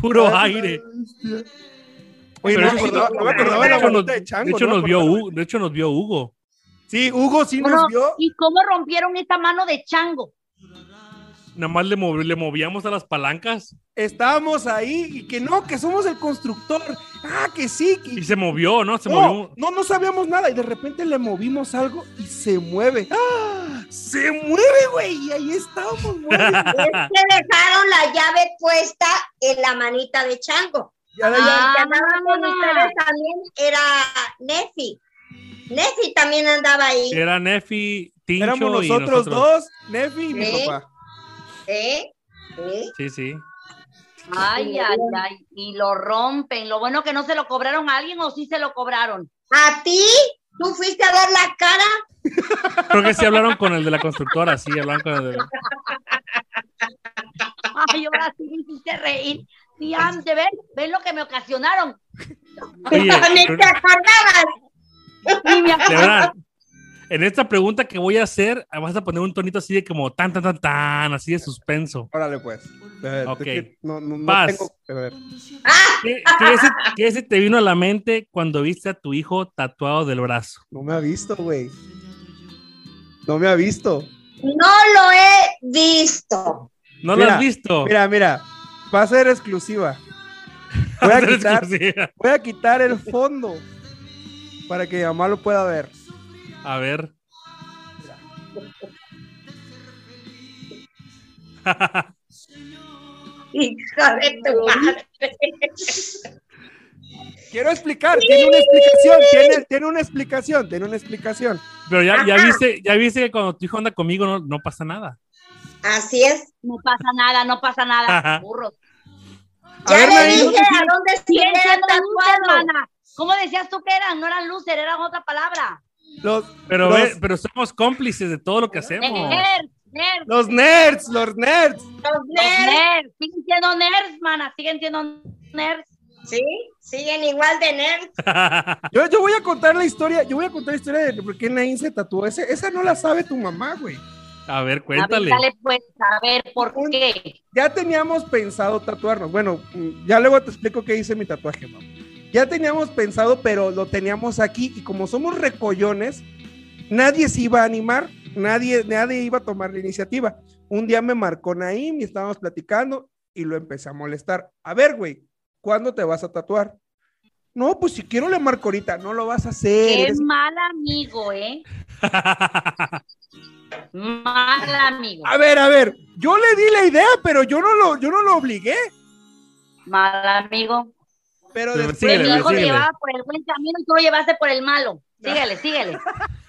Puro aire. Oye, Pero no, me eso- acordaba, no me acordaba de la hecho, nos, bolita de chango. de hecho nos vio acordaba. Hugo, de hecho nos vio Hugo. Sí, Hugo sí Bueno, nos vio. ¿Y cómo rompieron esta mano de chango? Nada más le, movi- le movíamos a las palancas Estábamos ahí y que no, que somos el constructor. Ah, que sí. que- y se movió, ¿no? Se no, movió. no, no sabíamos nada y de repente le movimos algo y se mueve. ¡Ah! Se mueve, güey. Y ahí estábamos, güey. Es que dejaron la llave puesta en la manita de chango. Ya la- Ah. con ustedes también era Nefi. Nefi también andaba ahí. Era Nefi, Tincho Éramos y nosotros, dos, Nefi y mi papá. ¿Eh? ¿Eh? Sí, sí. Ay, ay, ay. Y lo rompen. Lo bueno que no se lo cobraron a alguien o sí se lo cobraron. ¿A ti? ¿Tú fuiste a dar la cara? Creo que sí hablaron con el de la constructora, sí, hablaron con el de... Ay, ahora sí me hiciste reír. Y antes, ¿ven? ¿Ven lo que me ocasionaron? Oye, Ni te acordabas. Ni me de verdad, En esta pregunta que voy a hacer, vas a poner un tonito así de como tan, tan, tan, tan, así de suspenso. Órale, pues. A ver, Ok. que no, no, tengo. A ver. ¿Qué, qué se, qué se te vino a la mente cuando viste a tu hijo tatuado del brazo? No me ha visto, güey. No me ha visto. No lo he visto. ¿No lo has visto? Mira, mira. Va a ser exclusiva. Voy a Eres quitar, exclusiva. voy a quitar el fondo para que mi mamá lo pueda ver. A ver. Hija de tu madre. Quiero explicar, tiene una explicación, tiene, tiene una explicación, tiene una explicación. Pero ya, ya viste, ya viste que cuando tu hijo anda conmigo no, no pasa nada. Así es. No pasa nada, no pasa nada. Burros. A Ya ver, le dije a dónde se luces, tatuado. hermana. ¿Cómo decías tú que eran? No eran luces, eran otra palabra. Los, Pero, los, ve- pero somos cómplices de todo lo que hacemos. Nerds, nerds. los nerds, los nerds. Los nerds. Siguen siendo nerds, mana. Siguen siendo nerds. sí, siguen igual de nerds. Yo, yo voy a contar la historia, yo voy a contar la historia de por qué Nain se tatuó. Ese- esa no la sabe tu mamá, güey. A ver, A ver, cuéntale. dale, pues, a ver, ¿por Un- qué? Ya teníamos pensado tatuarnos. Bueno, ya luego te explico qué hice mi tatuaje, mamá. Ya teníamos pensado, pero lo teníamos aquí y como somos recollones, nadie se iba a animar, nadie, nadie iba a tomar la iniciativa. Un día me marcó Naim y estábamos platicando y lo empecé a molestar. A ver, güey, ¿cuándo te vas a tatuar? No, pues si quiero le marco ahorita, no lo vas a hacer. Eres- mal amigo, ¿eh? Mal amigo. A ver, a ver, yo le di la idea, pero yo no lo, yo no lo obligué. Mal amigo. Pero después, síguele, Mi hijo te síguele. llevaba por el buen camino y tú lo llevaste por el malo. Síguele, síguele.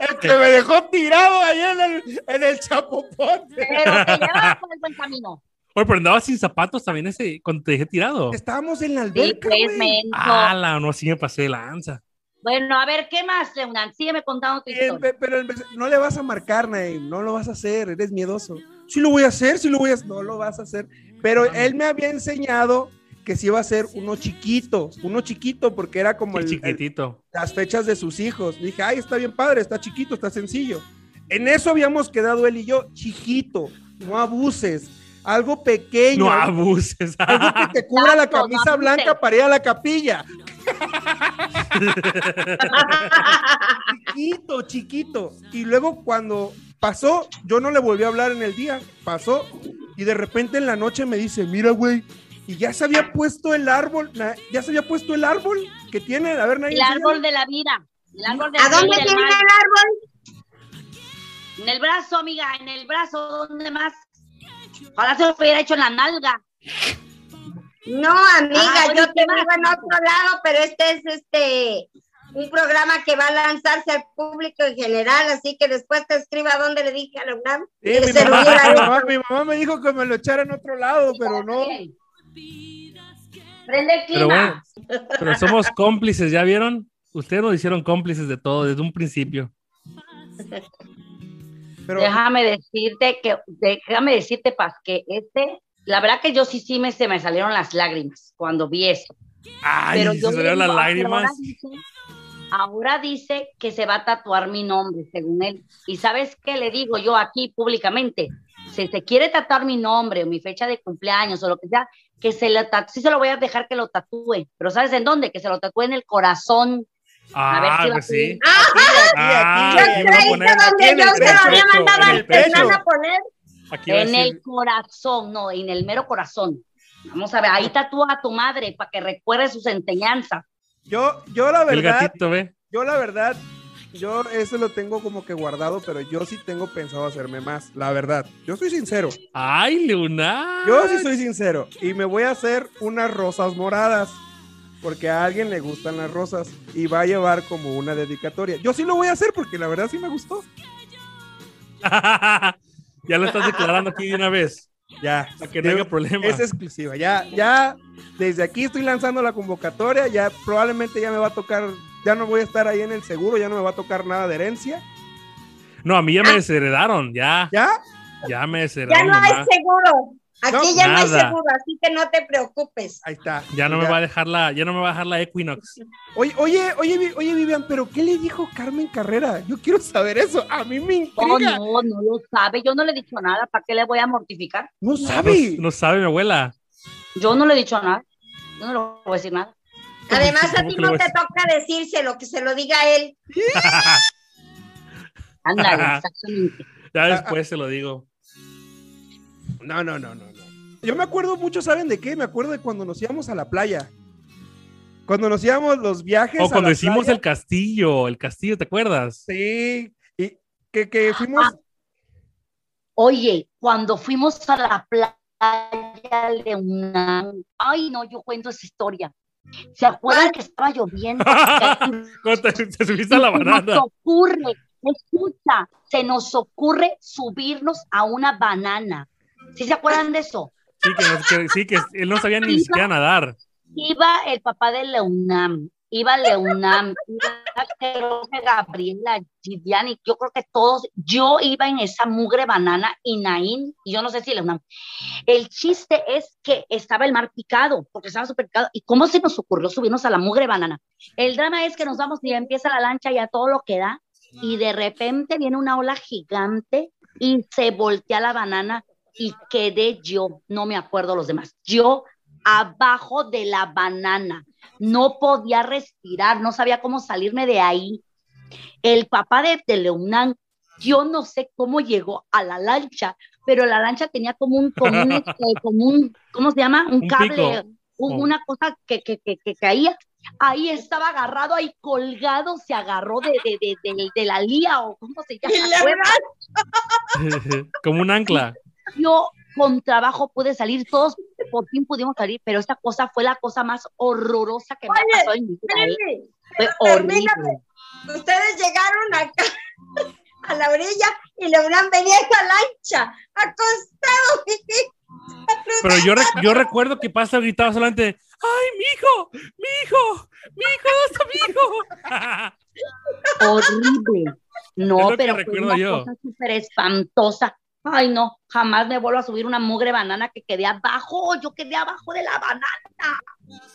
el que me dejó tirado allá en el, en el chapopote. Pero te llevaba por el buen camino. Oye, pero andabas sin zapatos también ese cuando te dejé tirado. Estábamos en la Sí, alberca, pues, güey. menso. Ala, no, así me pasé de lanza. Bueno, a ver, ¿qué más, Leunan? Sígueme contando tu Eh, historia. pe- pero el- no le vas a marcar, Naim, no lo vas a hacer, eres miedoso. Sí lo voy a hacer, sí lo voy a hacer, no lo vas a hacer. Pero él me había enseñado que sí iba a ser uno chiquito, uno chiquito, porque era como el- el- chiquitito. las fechas de sus hijos. Dije, ay, está bien padre, está chiquito, está sencillo. En eso habíamos quedado él y yo, chiquito, no abuses, algo pequeño, No abuses. algo que te cubra la camisa blanca para ir a la capilla. chiquito, chiquito. Y luego cuando pasó, yo no le volví a hablar en el día, pasó, y de repente en la noche me dice, mira, güey, y ya se había puesto el árbol, ya se había puesto el árbol que tiene, a ver, nadie El árbol de la vida. El árbol de ¿A la dónde vida tiene el árbol? En el brazo, amiga, en el brazo, ¿dónde más? Ojalá se lo hubiera hecho en la nalga. No, amiga, Ah, yo ¿qué te digo en otro lado, pero este es este un programa que va a lanzarse al público en general, así que después te escriba dónde le dije a la UNAM Sí, mi, mamá- mi mamá me dijo que me lo echara en otro lado, pero no. Prende el Pero clima. bueno, pero somos cómplices, ¿ya vieron? Ustedes nos hicieron cómplices de todo desde un principio. Pero Déjame decirte que, déjame decirte, Paz, que este, la verdad que yo sí, sí me, se me salieron las lágrimas cuando vi eso. Ay, Pero se yo salieron las lágrimas. Ahora dice, ahora dice que se va a tatuar mi nombre, según él. Y sabes qué le digo yo aquí públicamente, si se quiere tatuar mi nombre o mi fecha de cumpleaños o lo que sea, que se lo tatúe, sí se lo voy a dejar que lo tatúe, pero ¿sabes en dónde? Que se lo tatúe en el corazón. A ver Ah, si pues sí. Ah, Yo aquí creí que donde yo se lo había mandado en al. Hernán a poner. Aquí va a En el corazón, no, en el mero corazón. Vamos a ver, ahí tatúa a tu madre para que recuerde sus enseñanzas. yo, yo la el verdad, gatito, ve. yo la verdad, yo eso lo tengo como que guardado, pero yo sí tengo pensado hacerme más, la verdad. Yo soy sincero, Ay, Luna. yo sí soy sincero y me voy a hacer unas rosas moradas. Porque a alguien le gustan las rosas y va a llevar como una dedicatoria. Yo sí lo voy a hacer porque la verdad sí me gustó. ya lo estás declarando aquí de una vez. Ya, Para que no haya problema. Es exclusiva. Ya, ya, desde aquí estoy lanzando la convocatoria. Ya probablemente ya me va a tocar, ya no voy a estar ahí en el seguro, ya no me va a tocar nada de herencia. No, a mí ya me desheredaron. Ya, ¿Ya? ya me Ya desheredaron. no hay seguro. Aquí No, ya no hay seguro, así que no te preocupes. Ahí está. Ya no me Ya. va a dejar la, ya no me va a dejar la Equinox. Oye, oye, oye, oye, Vivian, pero ¿qué le dijo Carmen Carrera? Yo quiero saber eso. A mí me Oh, intriga. no, no lo sabe. Yo no le he dicho nada. ¿Para qué le voy a mortificar? No No, sabe. no sabe mi abuela. Yo no le he dicho nada. Yo no le voy a decir nada. Además, a ¿Cómo ti no te toca decírselo, que se lo diga él. Ándale, exactamente. Ya después se lo digo. No, no, no, no, no. Yo me acuerdo mucho, ¿saben de qué? Me acuerdo de cuando nos íbamos a la playa. Cuando nos íbamos los viajes. O a cuando la hicimos playa. el castillo, el castillo, ¿te acuerdas? Sí. Y que, que fuimos. Ah. Oye, cuando fuimos a la playa de una... Ay, no, yo cuento esa historia. ¿Se acuerdan que estaba lloviendo? Te, te subiste a la Se nos banana. ocurre, escucha, se nos ocurre subirnos a una banana. ¿Sí se acuerdan de eso? Sí que, sí, que él no sabía ni siquiera nadar. Iba el papá de Leunam, iba Leunam, iba Gabriela, Gidiani, yo creo que todos, yo iba en esa mugre banana y Naín, y yo no sé si Leunam. El chiste es que estaba el mar picado, porque estaba súper picado. ¿Y cómo se nos ocurrió subirnos a la mugre banana? El drama es que nos vamos y ya empieza la lancha y a todo lo que da, y de repente viene una ola gigante y se voltea la banana y quedé yo, no me acuerdo los demás, yo abajo de la banana, no podía respirar, no sabía cómo salirme de ahí. El papá de, de Leonán, yo no sé cómo llegó a la lancha, pero la lancha tenía como un, como un, este, como un ¿cómo se llama? Un, Un cable, un- Oh. una cosa que, que, que, que caía. Ahí estaba agarrado, ahí colgado, se agarró de, de, de, de- de la lía o cómo se llama. Como un ancla. yo con trabajo pude salir, todos por fin pudimos salir, pero esta cosa fue la cosa más horrorosa que me Oye, ha pasado en mi vida. ¿eh? Fue termíname. horrible. Ustedes llegaron acá a la orilla y Leonán venía en la lancha, acostado. Pero yo, yo recuerdo que Pasta gritaba solamente, ¡ay, mi hijo! ¡Mi hijo! ¡Mi hijo! ¿Dónde está mi hijo? Horrible. No, pero fue una yo. cosa súper espantosa. Ay, no, jamás me vuelvo a subir una mugre banana que quedé abajo. Yo quedé abajo de la banana.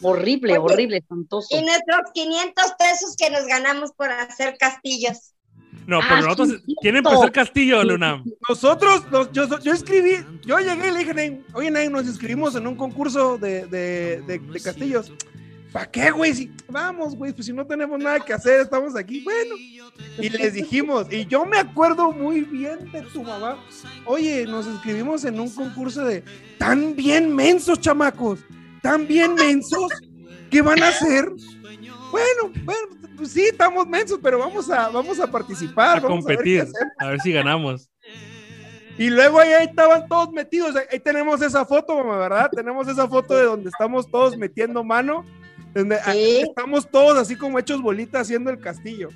Horrible, Oye, horrible, espantoso. Y nuestros 500 pesos que nos ganamos por hacer castillos. No, Ah, pero nosotros sí, tienen por ser castillo, Luna. Nosotros, los- yo, yo escribí, yo llegué y le dije, oye, Nain, nos inscribimos en un concurso de, de, de- de castillos. ¿Para qué, güey? Si, vamos, güey, pues si no tenemos nada que hacer, estamos aquí. Bueno, y les dijimos, y yo me acuerdo muy bien de tu mamá. Oye, nos inscribimos en un concurso de tan bien mensos, chamacos, tan bien mensos, ¿qué van a hacer? Bueno, bueno, pues sí, estamos mensos, pero vamos a, vamos a participar. A vamos ver competir. hacemos. A ver si ganamos. Y luego ahí, ahí estaban todos metidos. Ahí tenemos esa foto, mamá, ¿verdad? Tenemos esa foto de donde estamos todos metiendo mano. Donde ah, Sí. estamos todos así como hechos bolitas haciendo el castillo.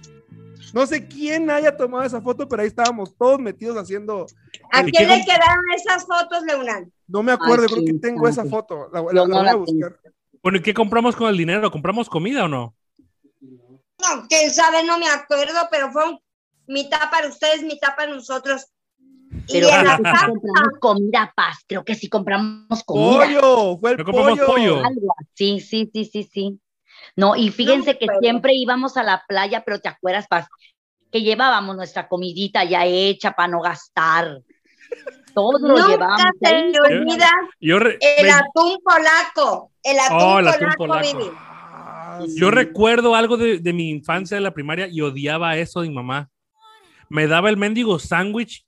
No sé quién haya tomado esa foto, pero ahí estábamos todos metidos haciendo. ¿A ¿Y quién qué le quedaron esas fotos, Leonán? No me acuerdo, Ay, creo que tengo esa foto. La, voy a buscar. Bueno, ¿y qué compramos con el dinero? ¿Compramos comida o no? No, quién sabe, no me acuerdo, pero fue un- mitad para ustedes, mitad para nosotros. Pero que casa, compramos comida, paz. Creo que sí compramos comida. Pollo, fue el No compramos pollo. pollo. Algo así, sí, sí, sí, sí. No, y fíjense que acuerdo. siempre íbamos a la playa, pero te acuerdas, Paz, que llevábamos nuestra comidita ya hecha para no gastar. Todo lo nunca llevábamos. se ahí. olvida Yo, re- el me- atún polaco. El atún Oh, el atún polaco. Ah, yo sí. recuerdo algo de, de mi infancia de la primaria y odiaba eso de mi mamá. Me daba el mendigo sándwich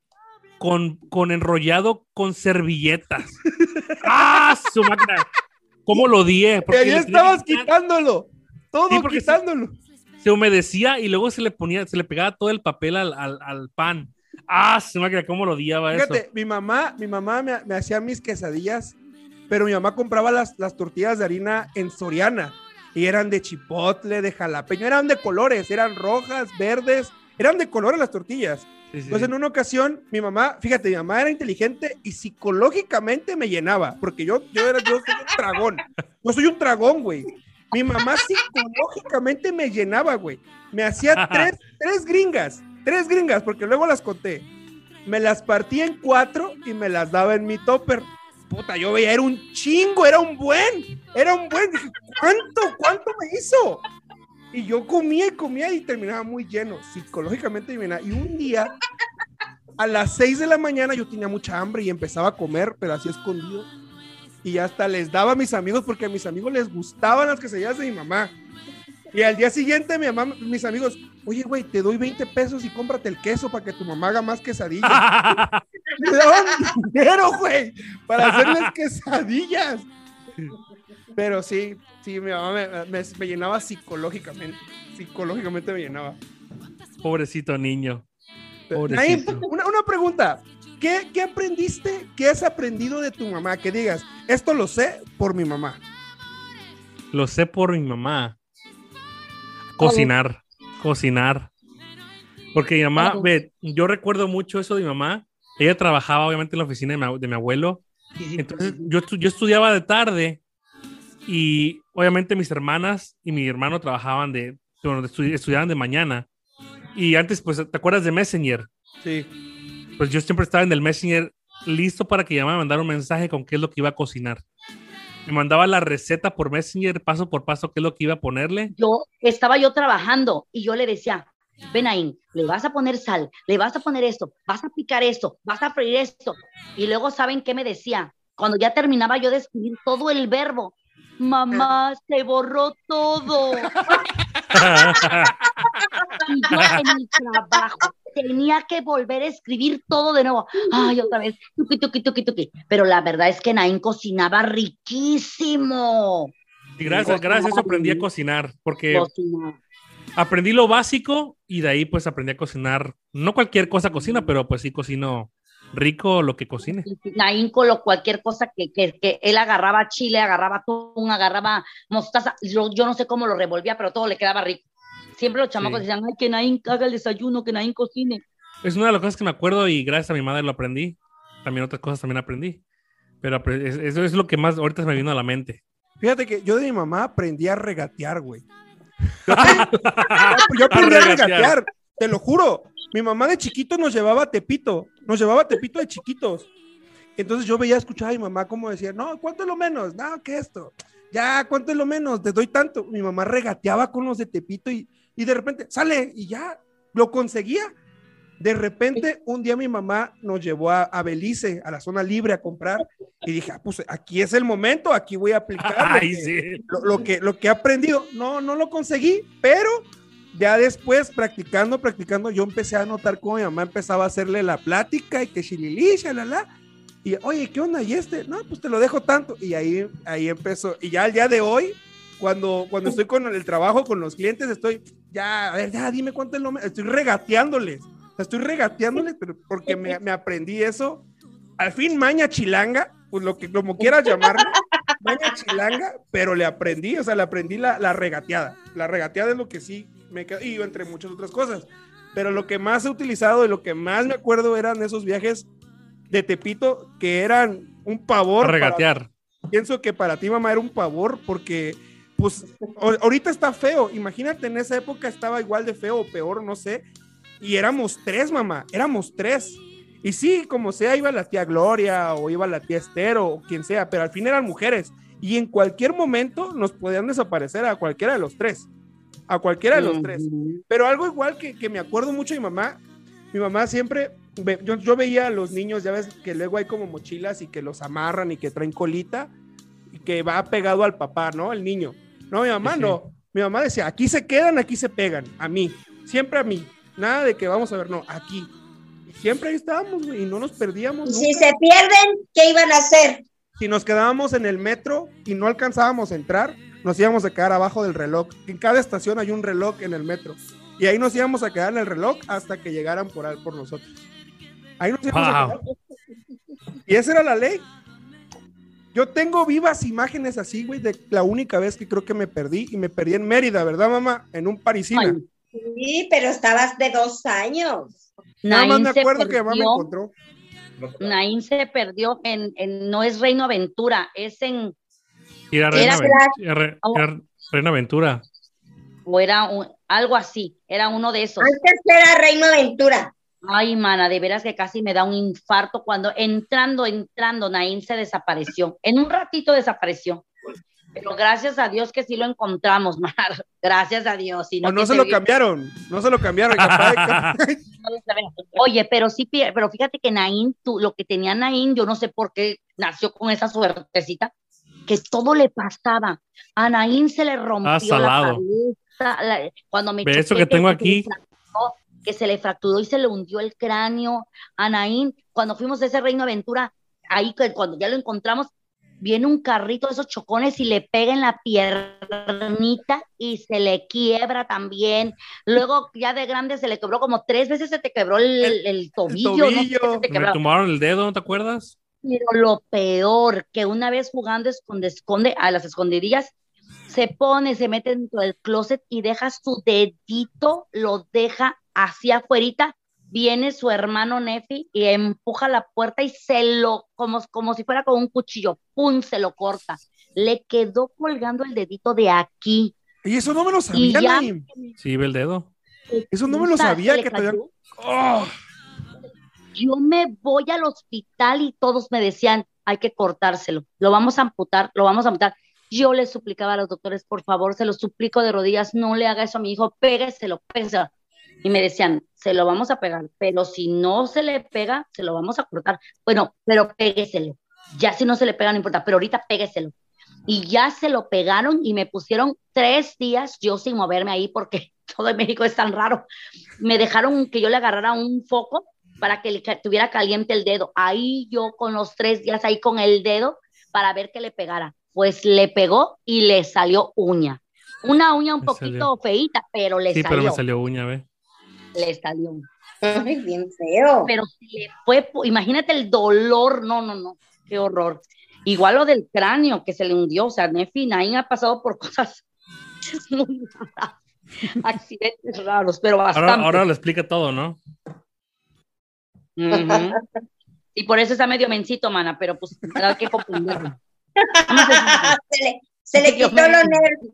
con, con enrollado con servilletas. ¡Ah, su máquina! ¿Cómo lo odié? Y Porque tenía estabas quitar- quitándolo. Todo Sí, quitándolo. se humedecía y luego se le ponía, se le pegaba todo el papel al, al, al pan. ¡Ah, su máquina! ¿Cómo lo odiaba eso? Fíjate, mi mamá, mi mamá me, me hacía mis quesadillas, pero mi mamá compraba las, las tortillas de harina en Soriana y eran de chipotle, de jalapeño, eran de colores, eran rojas, verdes, eran de colores las tortillas. Sí, sí. Entonces en una ocasión mi mamá, fíjate, mi mamá era inteligente y psicológicamente me llenaba, porque yo, yo era, yo soy un dragón, yo soy un dragón, güey. Mi mamá psicológicamente me llenaba, güey. Me hacía tres, tres gringas, tres gringas, porque luego las conté. Me las partía en cuatro y me las daba en mi topper. puta, yo veía, era un chingo, era un buen, era un buen. Dije, ¿cuánto, cuánto me hizo? Y yo comía y comía y terminaba muy lleno, psicológicamente bien. Y un día, a las 6 de la mañana, yo tenía mucha hambre y empezaba a comer, pero así escondido. Y hasta les daba a mis amigos, porque a mis amigos les gustaban las quesadillas de mi mamá. Y al día siguiente, mi mamá, mis amigos, oye, güey, te doy 20 pesos y cómprate el queso para que tu mamá haga más quesadillas. Me daban dinero, güey, para hacerles quesadillas. Pero sí, sí, mi mamá me, me- me llenaba psicológicamente. Psicológicamente me llenaba. Pobrecito niño. Una, una pregunta. ¿Qué, ¿Qué aprendiste? ¿Qué has aprendido de tu mamá? Que digas, esto lo sé por mi mamá. Lo sé por mi mamá. Cocinar, cocinar. Porque mi mamá, ve, yo recuerdo mucho eso de mi mamá. Ella trabajaba obviamente en la oficina de mi, de mi abuelo. Entonces yo, yo estudiaba de tarde y obviamente mis hermanas y mi hermano trabajaban de, bueno, estu- estudiaban de mañana. Y antes, pues, ¿te acuerdas de Messenger? Sí. Pues yo siempre estaba en el Messenger listo para que ella me mandara un mensaje con qué es lo que iba a cocinar. Me mandaba la receta por Messenger, paso por paso, qué es lo que iba a ponerle. yo estaba yo trabajando y yo le decía, ven ahí, le vas a poner sal, le vas a poner esto, vas a picar esto, vas a freír esto. Y luego, ¿saben qué me decía? Cuando ya terminaba yo de escribir todo el verbo, mamá, se borró todo. Y yo en mi trabajo tenía que volver a escribir todo de nuevo. Ay, otra vez, tuqui, tuqui, tuqui, tuqui. Pero la verdad es que Nain cocinaba riquísimo. Y gracias, gracias aprendí a cocinar, porque aprendí lo básico y de ahí pues aprendí a cocinar. No cualquier cosa cocina, pero pues sí cocino rico lo que cocine. Naín con lo, cualquier cosa que, que, que él agarraba chile, agarraba atún, agarraba mostaza, yo, yo no sé cómo lo revolvía, pero todo le quedaba rico. Siempre los chamacos Sí. decían, ay, que Naín haga el desayuno, que Naín cocine. Es una de las cosas que me acuerdo y gracias a mi madre lo aprendí. También otras cosas también aprendí. Pero eso es lo que más ahorita se me vino a la mente. Fíjate que yo de mi mamá aprendí a regatear, güey. Yo aprendí a regatear. Te lo juro. Mi mamá de chiquito nos llevaba a Tepito, nos llevaba a Tepito de chiquitos. Entonces yo veía, escuchaba a mi mamá como decía, no, ¿cuánto es lo menos? No, ¿qué esto? Ya, ¿cuánto es lo menos? Te doy tanto. Mi mamá regateaba con los de Tepito y, y de repente, sale y ya, lo conseguía. De repente, un día mi mamá nos llevó a, a Belice, a la zona libre, a comprar. Y dije, ah, pues aquí es el momento, aquí voy a aplicar lo que- sí. lo, lo que, lo que he aprendido. No, no lo conseguí, pero ya después, practicando, practicando, yo empecé a notar cómo mi mamá empezaba a hacerle la plática y que shilili, shalala. Y, oye, ¿qué onda? ¿Y este? No, pues te lo dejo tanto. Y ahí, ahí empezó. Y ya al día de hoy, cuando, cuando estoy con el trabajo, con los clientes, estoy, ya, a ver, ya, dime cuánto es lo Estoy regateándoles. Estoy regateándoles, pero porque me aprendí eso. Al fin, maña chilanga, pues lo que, como quieras llamarlo, maña chilanga, pero le aprendí, o sea, le aprendí la, la regateada. La regateada es lo que sí me quedó, y entre muchas otras cosas. Pero lo que más he utilizado y lo que más me acuerdo eran esos viajes de Tepito que eran un pavor. A para- regatear. pienso que para ti, mamá, era un pavor porque, pues, ahorita está feo. Imagínate, en esa época estaba igual de feo o peor, no sé. Y éramos tres, mamá, éramos tres. Y sí, como sea, iba la tía Gloria o iba la tía Esther o quien sea, pero al fin eran mujeres. Y en cualquier momento nos podían desaparecer a cualquiera de los tres. A cualquiera de los tres. Pero algo igual que, que me acuerdo mucho de mi mamá, mi mamá siempre, ve- yo, yo veía a los niños, ya ves que luego hay como mochilas y que los amarran y que traen colita y que va pegado al papá, ¿no? El niño. No, mi mamá no. Mi mamá decía, aquí se quedan, aquí se pegan, a mí, siempre a mí. Nada de que vamos a ver, no, aquí. Siempre ahí estábamos, güey, y no nos perdíamos. Y si nunca. se pierden, ¿qué iban a hacer? Si nos quedábamos en el metro y no alcanzábamos a entrar, nos íbamos a quedar abajo del reloj. En cada estación hay un reloj en el metro. Y ahí nos íbamos a quedar en el reloj hasta que llegaran por, ahí- por nosotros. Ahí nos íbamos a quedar. Y esa era la ley. Yo tengo vivas imágenes así, güey, de la única vez que creo que me perdí. Y me perdí en Mérida, ¿verdad, mamá? En un parisina. Ay, Sí, pero estabas de dos años. Nada más me se acuerdo que mamá me perdió- encontró. Naín se perdió en, en- no es Reino Aventura, es en, era que Aven- era- Oh. era Reina Aventura. o era un- algo así, era uno de esos. Antes era Reino Aventura. Ay, mana, de veras que casi me da un infarto cuando entrando, entrando, Naín se desapareció. En un ratito desapareció. Pero gracias a Dios que sí lo encontramos, Mar. Gracias a Dios. O no se lo vi- cambiaron, no se lo cambiaron. Oye, pero sí, pero fíjate que Naín, tú, lo que tenía Naín, yo no sé por qué nació con esa suertecita, que todo le pasaba. A Naín se le rompió la cabeza, la- cuando me Ve eso que tengo aquí. fracturó, que se le fracturó y se le hundió el cráneo. A Naín, cuando fuimos a ese Reino Aventura, ahí cuando ya lo encontramos, viene un carrito de esos chocones y le pega en la piernita y se le quiebra también. Luego, ya de grande, se le quebró como tres veces, se te quebró el, El- el tobillo. no sé tobillo. te Me tomaron el dedo, ¿no te acuerdas? Pero lo peor, que una vez jugando esconde, esconde a las escondidillas, se pone, se mete dentro del closet y deja su dedito, lo deja hacia afuerita. Viene su hermano Nefi y empuja la puerta y se lo, como, como si fuera con un cuchillo, ¡pum! se lo corta. Le quedó colgando el dedito de aquí. Y eso no me lo Y sabía, ya. Sí, ve el dedo. Eso no me lo sabía le que cayó. Oh, yo me voy al hospital y todos me decían, hay que cortárselo, lo vamos a amputar, lo vamos a amputar. Yo les suplicaba a los doctores, por favor, se lo suplico de rodillas, no le haga eso a mi hijo, pégueselo, pégueselo. Y me decían, se lo vamos a pegar, pero si no se le pega, se lo vamos a cortar. Bueno, pero pégueselo. Ya si no se le pega, no importa, pero ahorita pégueselo. Y ya se lo pegaron y me pusieron tres días yo sin moverme ahí porque todo en México es tan raro. Me dejaron que yo le agarrara un foco para que le tuviera caliente el dedo. Ahí yo con los tres días ahí con el dedo para ver que le pegara. Pues le pegó y le salió uña. Una uña un poquito salió. feíta, pero le Sí, salió. pero me salió uña, ve. Le salió. Ay, bien feo. Pero se le fue, imagínate el dolor, no, no, no, qué horror. Igual lo del cráneo que se le hundió, o sea, Nefi Nain ha pasado por cosas muy raras, accidentes raros, pero bastante. Ahora, ahora lo explica todo, ¿no? Y por eso está medio mencito, mana, pero pues hay que a Se le, se le quitó los nervios.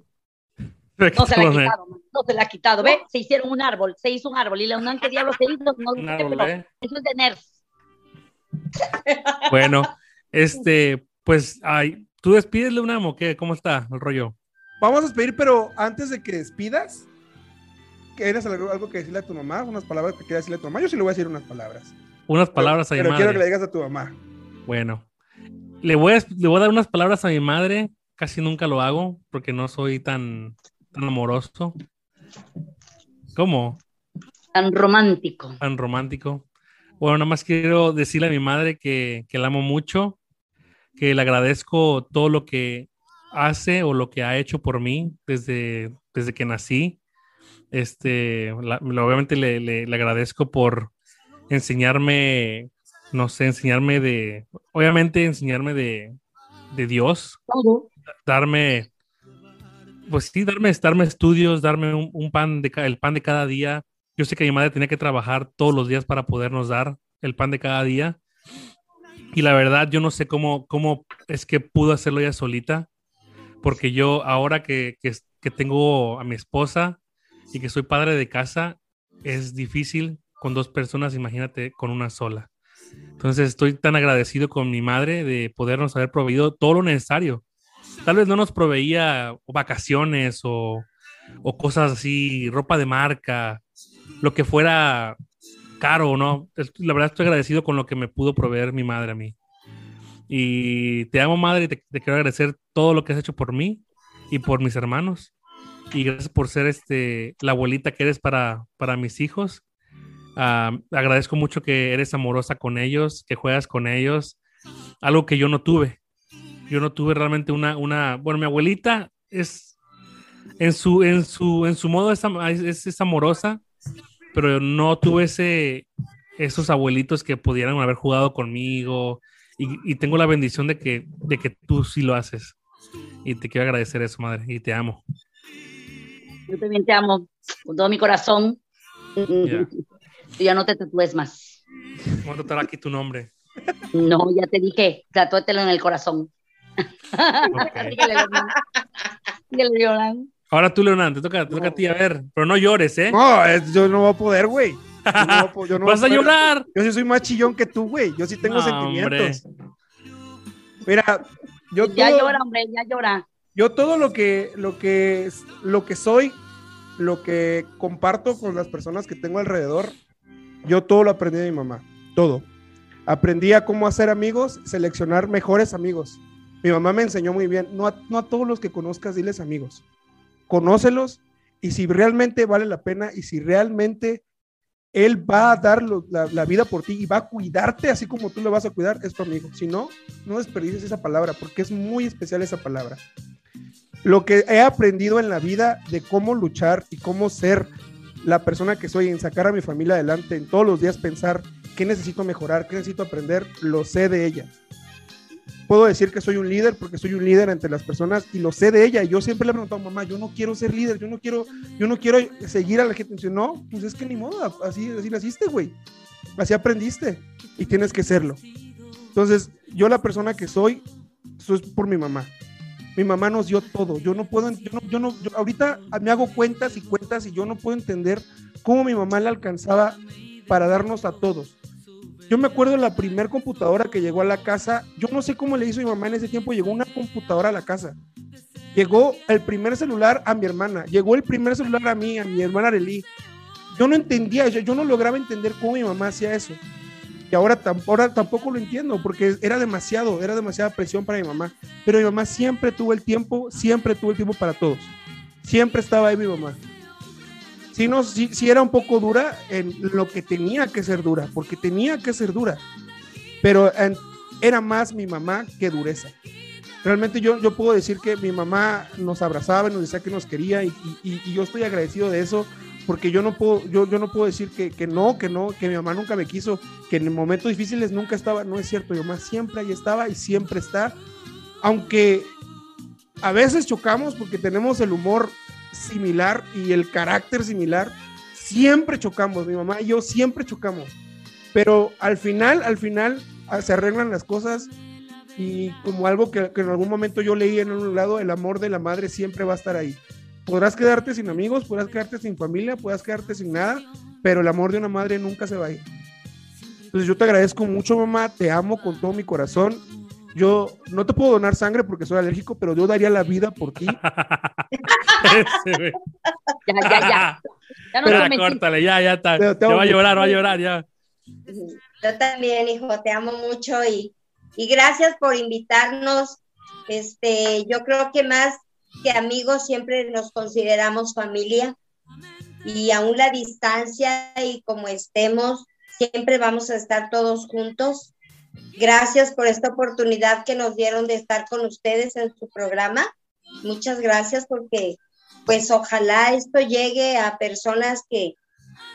No se quitado, man, no se la ha quitado. Ve, se hicieron un árbol, se hizo un árbol y le undan qué diablos se hizo, no lo Un sé, árbol, pero ¿eh? eso es de nerds. Bueno, este, pues, ay, ¿tú despídele una o qué? ¿Cómo está el rollo? Vamos a despedir, pero antes de que despidas, ¿quieres algo, algo que decirle a tu mamá? Unas palabras que quieras decirle a tu mamá. Yo sí le voy a decir unas palabras. Unas palabras a mi pero quiero que le digas a tu mamá. Bueno, le voy, a, le voy a dar unas palabras a mi madre. Casi nunca lo hago porque no soy tan, tan amoroso. ¿Cómo? Tan romántico. Tan romántico. Bueno, nada más quiero decirle a mi madre que, que la amo mucho, que le agradezco todo lo que hace o lo que ha hecho por mí desde, desde que nací. Este, la- obviamente le, le- le agradezco por enseñarme, no sé, enseñarme de, obviamente enseñarme de, de Dios, darme, pues sí, darme, darme estudios, darme un, pan de el pan de cada día. Yo sé que mi madre tenía que trabajar todos los días para podernos dar el pan de cada día. Y la verdad, yo no sé cómo, cómo es que pudo hacerlo ella solita, porque yo ahora que, que, que tengo a mi esposa y que soy padre de casa, es difícil con dos personas, imagínate con una sola. Entonces estoy tan agradecido con mi madre de podernos haber proveído todo lo necesario. Tal vez no nos proveía vacaciones o, o cosas así, ropa de marca, lo que fuera caro, ¿no? Es- La verdad estoy agradecido con lo que me pudo proveer mi madre a mí. Y te amo, madre, y te, quiero agradecer todo lo que has hecho por mí y por mis hermanos. Y gracias por ser este, la abuelita que eres para, para mis hijos. Ah, agradezco mucho que eres amorosa con ellos, que juegas con ellos, algo que yo no tuve. Yo no tuve realmente una, una, bueno, mi abuelita es, en su, en su, en su modo es, es, es amorosa, pero no tuve ese, esos abuelitos que pudieran haber jugado conmigo y, y tengo la bendición de que, de que tú sí lo haces. Y te quiero agradecer eso, madre, y te amo. Yo también te amo con todo mi corazón. Ya. No te tatúes más. Voy a aquí tu nombre. No, ya te dije, tatúatelo en el corazón. Ahora tú, Leonardo, te toca, te toca a ti, a ver, pero no llores, ¿eh? No, es- yo no voy a poder, güey. Yo no puedo- yo no Vas a llorar. Yo sí soy más chillón que tú, güey. Yo sí tengo No, sentimientos. Mira, yo Ya todo- llora, hombre, ya llora. Yo todo lo que, lo que, lo que soy, lo que comparto con las personas que tengo alrededor, yo todo lo aprendí de mi mamá. Todo. Aprendí a cómo hacer amigos, seleccionar mejores amigos. Mi mamá me enseñó muy bien. No a, todos los que conozcas, diles amigos. Conócelos y si realmente vale la pena y si realmente él va a dar la, la vida por ti y va a cuidarte así como tú lo vas a cuidar, es tu amigo. Si no, no desperdicies esa palabra porque es muy especial esa palabra lo que he aprendido en la vida de cómo luchar y cómo ser la persona que soy, en sacar a mi familia adelante, en todos los días pensar qué necesito mejorar, qué necesito aprender, lo sé de ella. Puedo decir que soy un líder porque soy un líder entre las personas y lo sé de ella. Yo siempre le he preguntado, mamá, yo no quiero ser líder, yo no quiero, yo no quiero seguir a la gente. No, pues es que ni modo, así, así naciste, güey. Así aprendiste y tienes que serlo. Entonces, yo la persona que soy, eso es por mi mamá mi mamá nos dio todo. Yo no puedo, yo no, yo no, ahorita me hago cuentas y cuentas y yo no puedo entender cómo mi mamá le alcanzaba para darnos a todos. Yo me acuerdo la primer computadora que llegó a la casa. Yo no sé cómo le hizo mi mamá en ese tiempo. Llegó una computadora a la casa. Llegó el primer celular a mi hermana. Llegó el primer celular a mí, a mi hermana Arely. Yo no entendía, yo, no lograba entender cómo mi mamá hacía eso. Y ahora, ahora tampoco lo entiendo porque era demasiado, era demasiada presión para mi mamá. Pero mi mamá siempre tuvo el tiempo, siempre tuvo el tiempo para todos. Siempre estaba ahí mi mamá. Sí, no, sí, era un poco dura en lo que tenía que ser dura, porque tenía que ser dura. Pero era más mi mamá que dureza. Realmente yo, yo puedo decir que mi mamá nos abrazaba nos decía que nos quería y, y- y yo estoy agradecido de eso porque yo no puedo, yo, yo no puedo decir que, que no, que no, que mi mamá nunca me quiso, que en momentos difíciles nunca estaba, no es cierto, mi mamá siempre ahí estaba y siempre está, aunque a veces chocamos porque tenemos el humor similar y el carácter similar, siempre chocamos, mi mamá y yo siempre chocamos, pero al final, al final ah, se arreglan las cosas y como algo que, en algún momento yo leí en un lado, el amor de la madre siempre va a estar ahí. Podrás quedarte sin amigos, podrás quedarte sin familia, podrás quedarte sin nada, pero el amor de una madre nunca se va a ir. Entonces yo te agradezco mucho, mamá, te amo con todo mi corazón. Yo no te puedo donar sangre porque soy alérgico, pero yo daría la vida por ti. Ya, ya, ya. Ya no mentí. córtale, ya, ya está. Te- te Ya va a llorar, va a llorar, ya. Yo también, hijo, te amo mucho y, y gracias por invitarnos. Este, yo creo que más que amigos siempre nos consideramos familia y aún la distancia y como estemos, siempre vamos a estar todos juntos. Gracias por esta oportunidad que nos dieron de estar con ustedes en su programa. Muchas gracias porque pues ojalá esto llegue a personas que,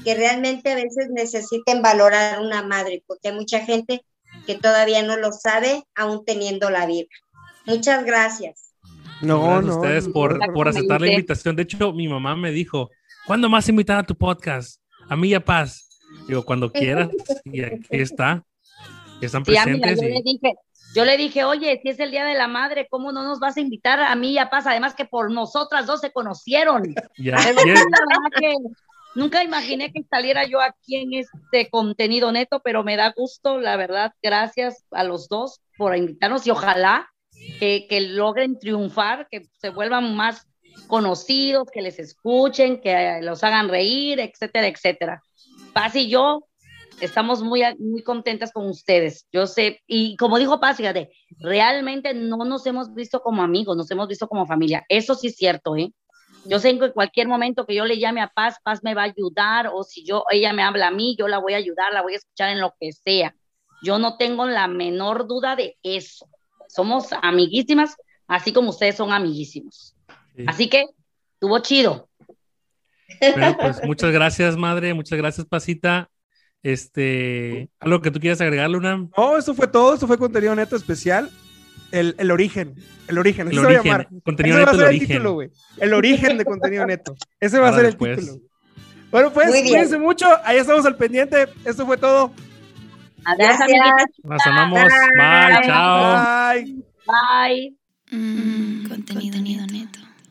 que realmente a veces necesiten valorar a una madre, porque hay mucha gente que todavía no lo sabe, aún teniendo la vida. Muchas gracias. No, Gracias no. a ustedes no, por, no. por aceptar la invitación. De hecho, mi mamá me dijo, ¿cuándo más invitar a tu podcast? A mí y a Paz. Digo, cuando quieras. Y aquí está. Están Sí, yo y- le dije, yo le dije, oye, si es el Día de la Madre, ¿cómo no nos vas a invitar a mí y a Paz? Además que por nosotras dos se conocieron. ya. Nunca imaginé que saliera yo aquí en este contenido neto, pero me da gusto, la verdad, gracias a los dos por invitarnos y ojalá que, que logren triunfar, que se vuelvan más conocidos, que les escuchen, que los hagan reír, etcétera, etcétera. Paz y yo estamos muy, muy contentas con ustedes. Yo sé, y como dijo Paz, fíjate, realmente no nos hemos visto como amigos, nos hemos visto como familia. Eso sí es cierto, ¿eh? Yo sé que en cualquier momento que yo le llame a Paz, Paz me va a ayudar, o si yo, ella me habla a mí, yo la voy a ayudar, la voy a escuchar en lo que sea. Yo no tengo la menor duda de eso. Somos amiguísimas, así como ustedes son amiguísimos. Sí. Así que estuvo chido. Bueno, pues muchas gracias, madre. Muchas gracias, Pasita. Este, algo que tú quieras agregar, Luna. No, eso fue todo. Esto fue contenido neto especial. El, el origen. El origen. El se va a origen. llamar. Contenido Ese va a neto, ser el origen. título, güey. El origen de contenido neto. Ese va a ser el pues. título. Bueno, pues, cuídense mucho. Ahí estamos al pendiente. Esto fue todo. Adiós, Gracias. amiguitas. Nos amamos. Bye, chao. Bye. Bye. Mm, contenido neto.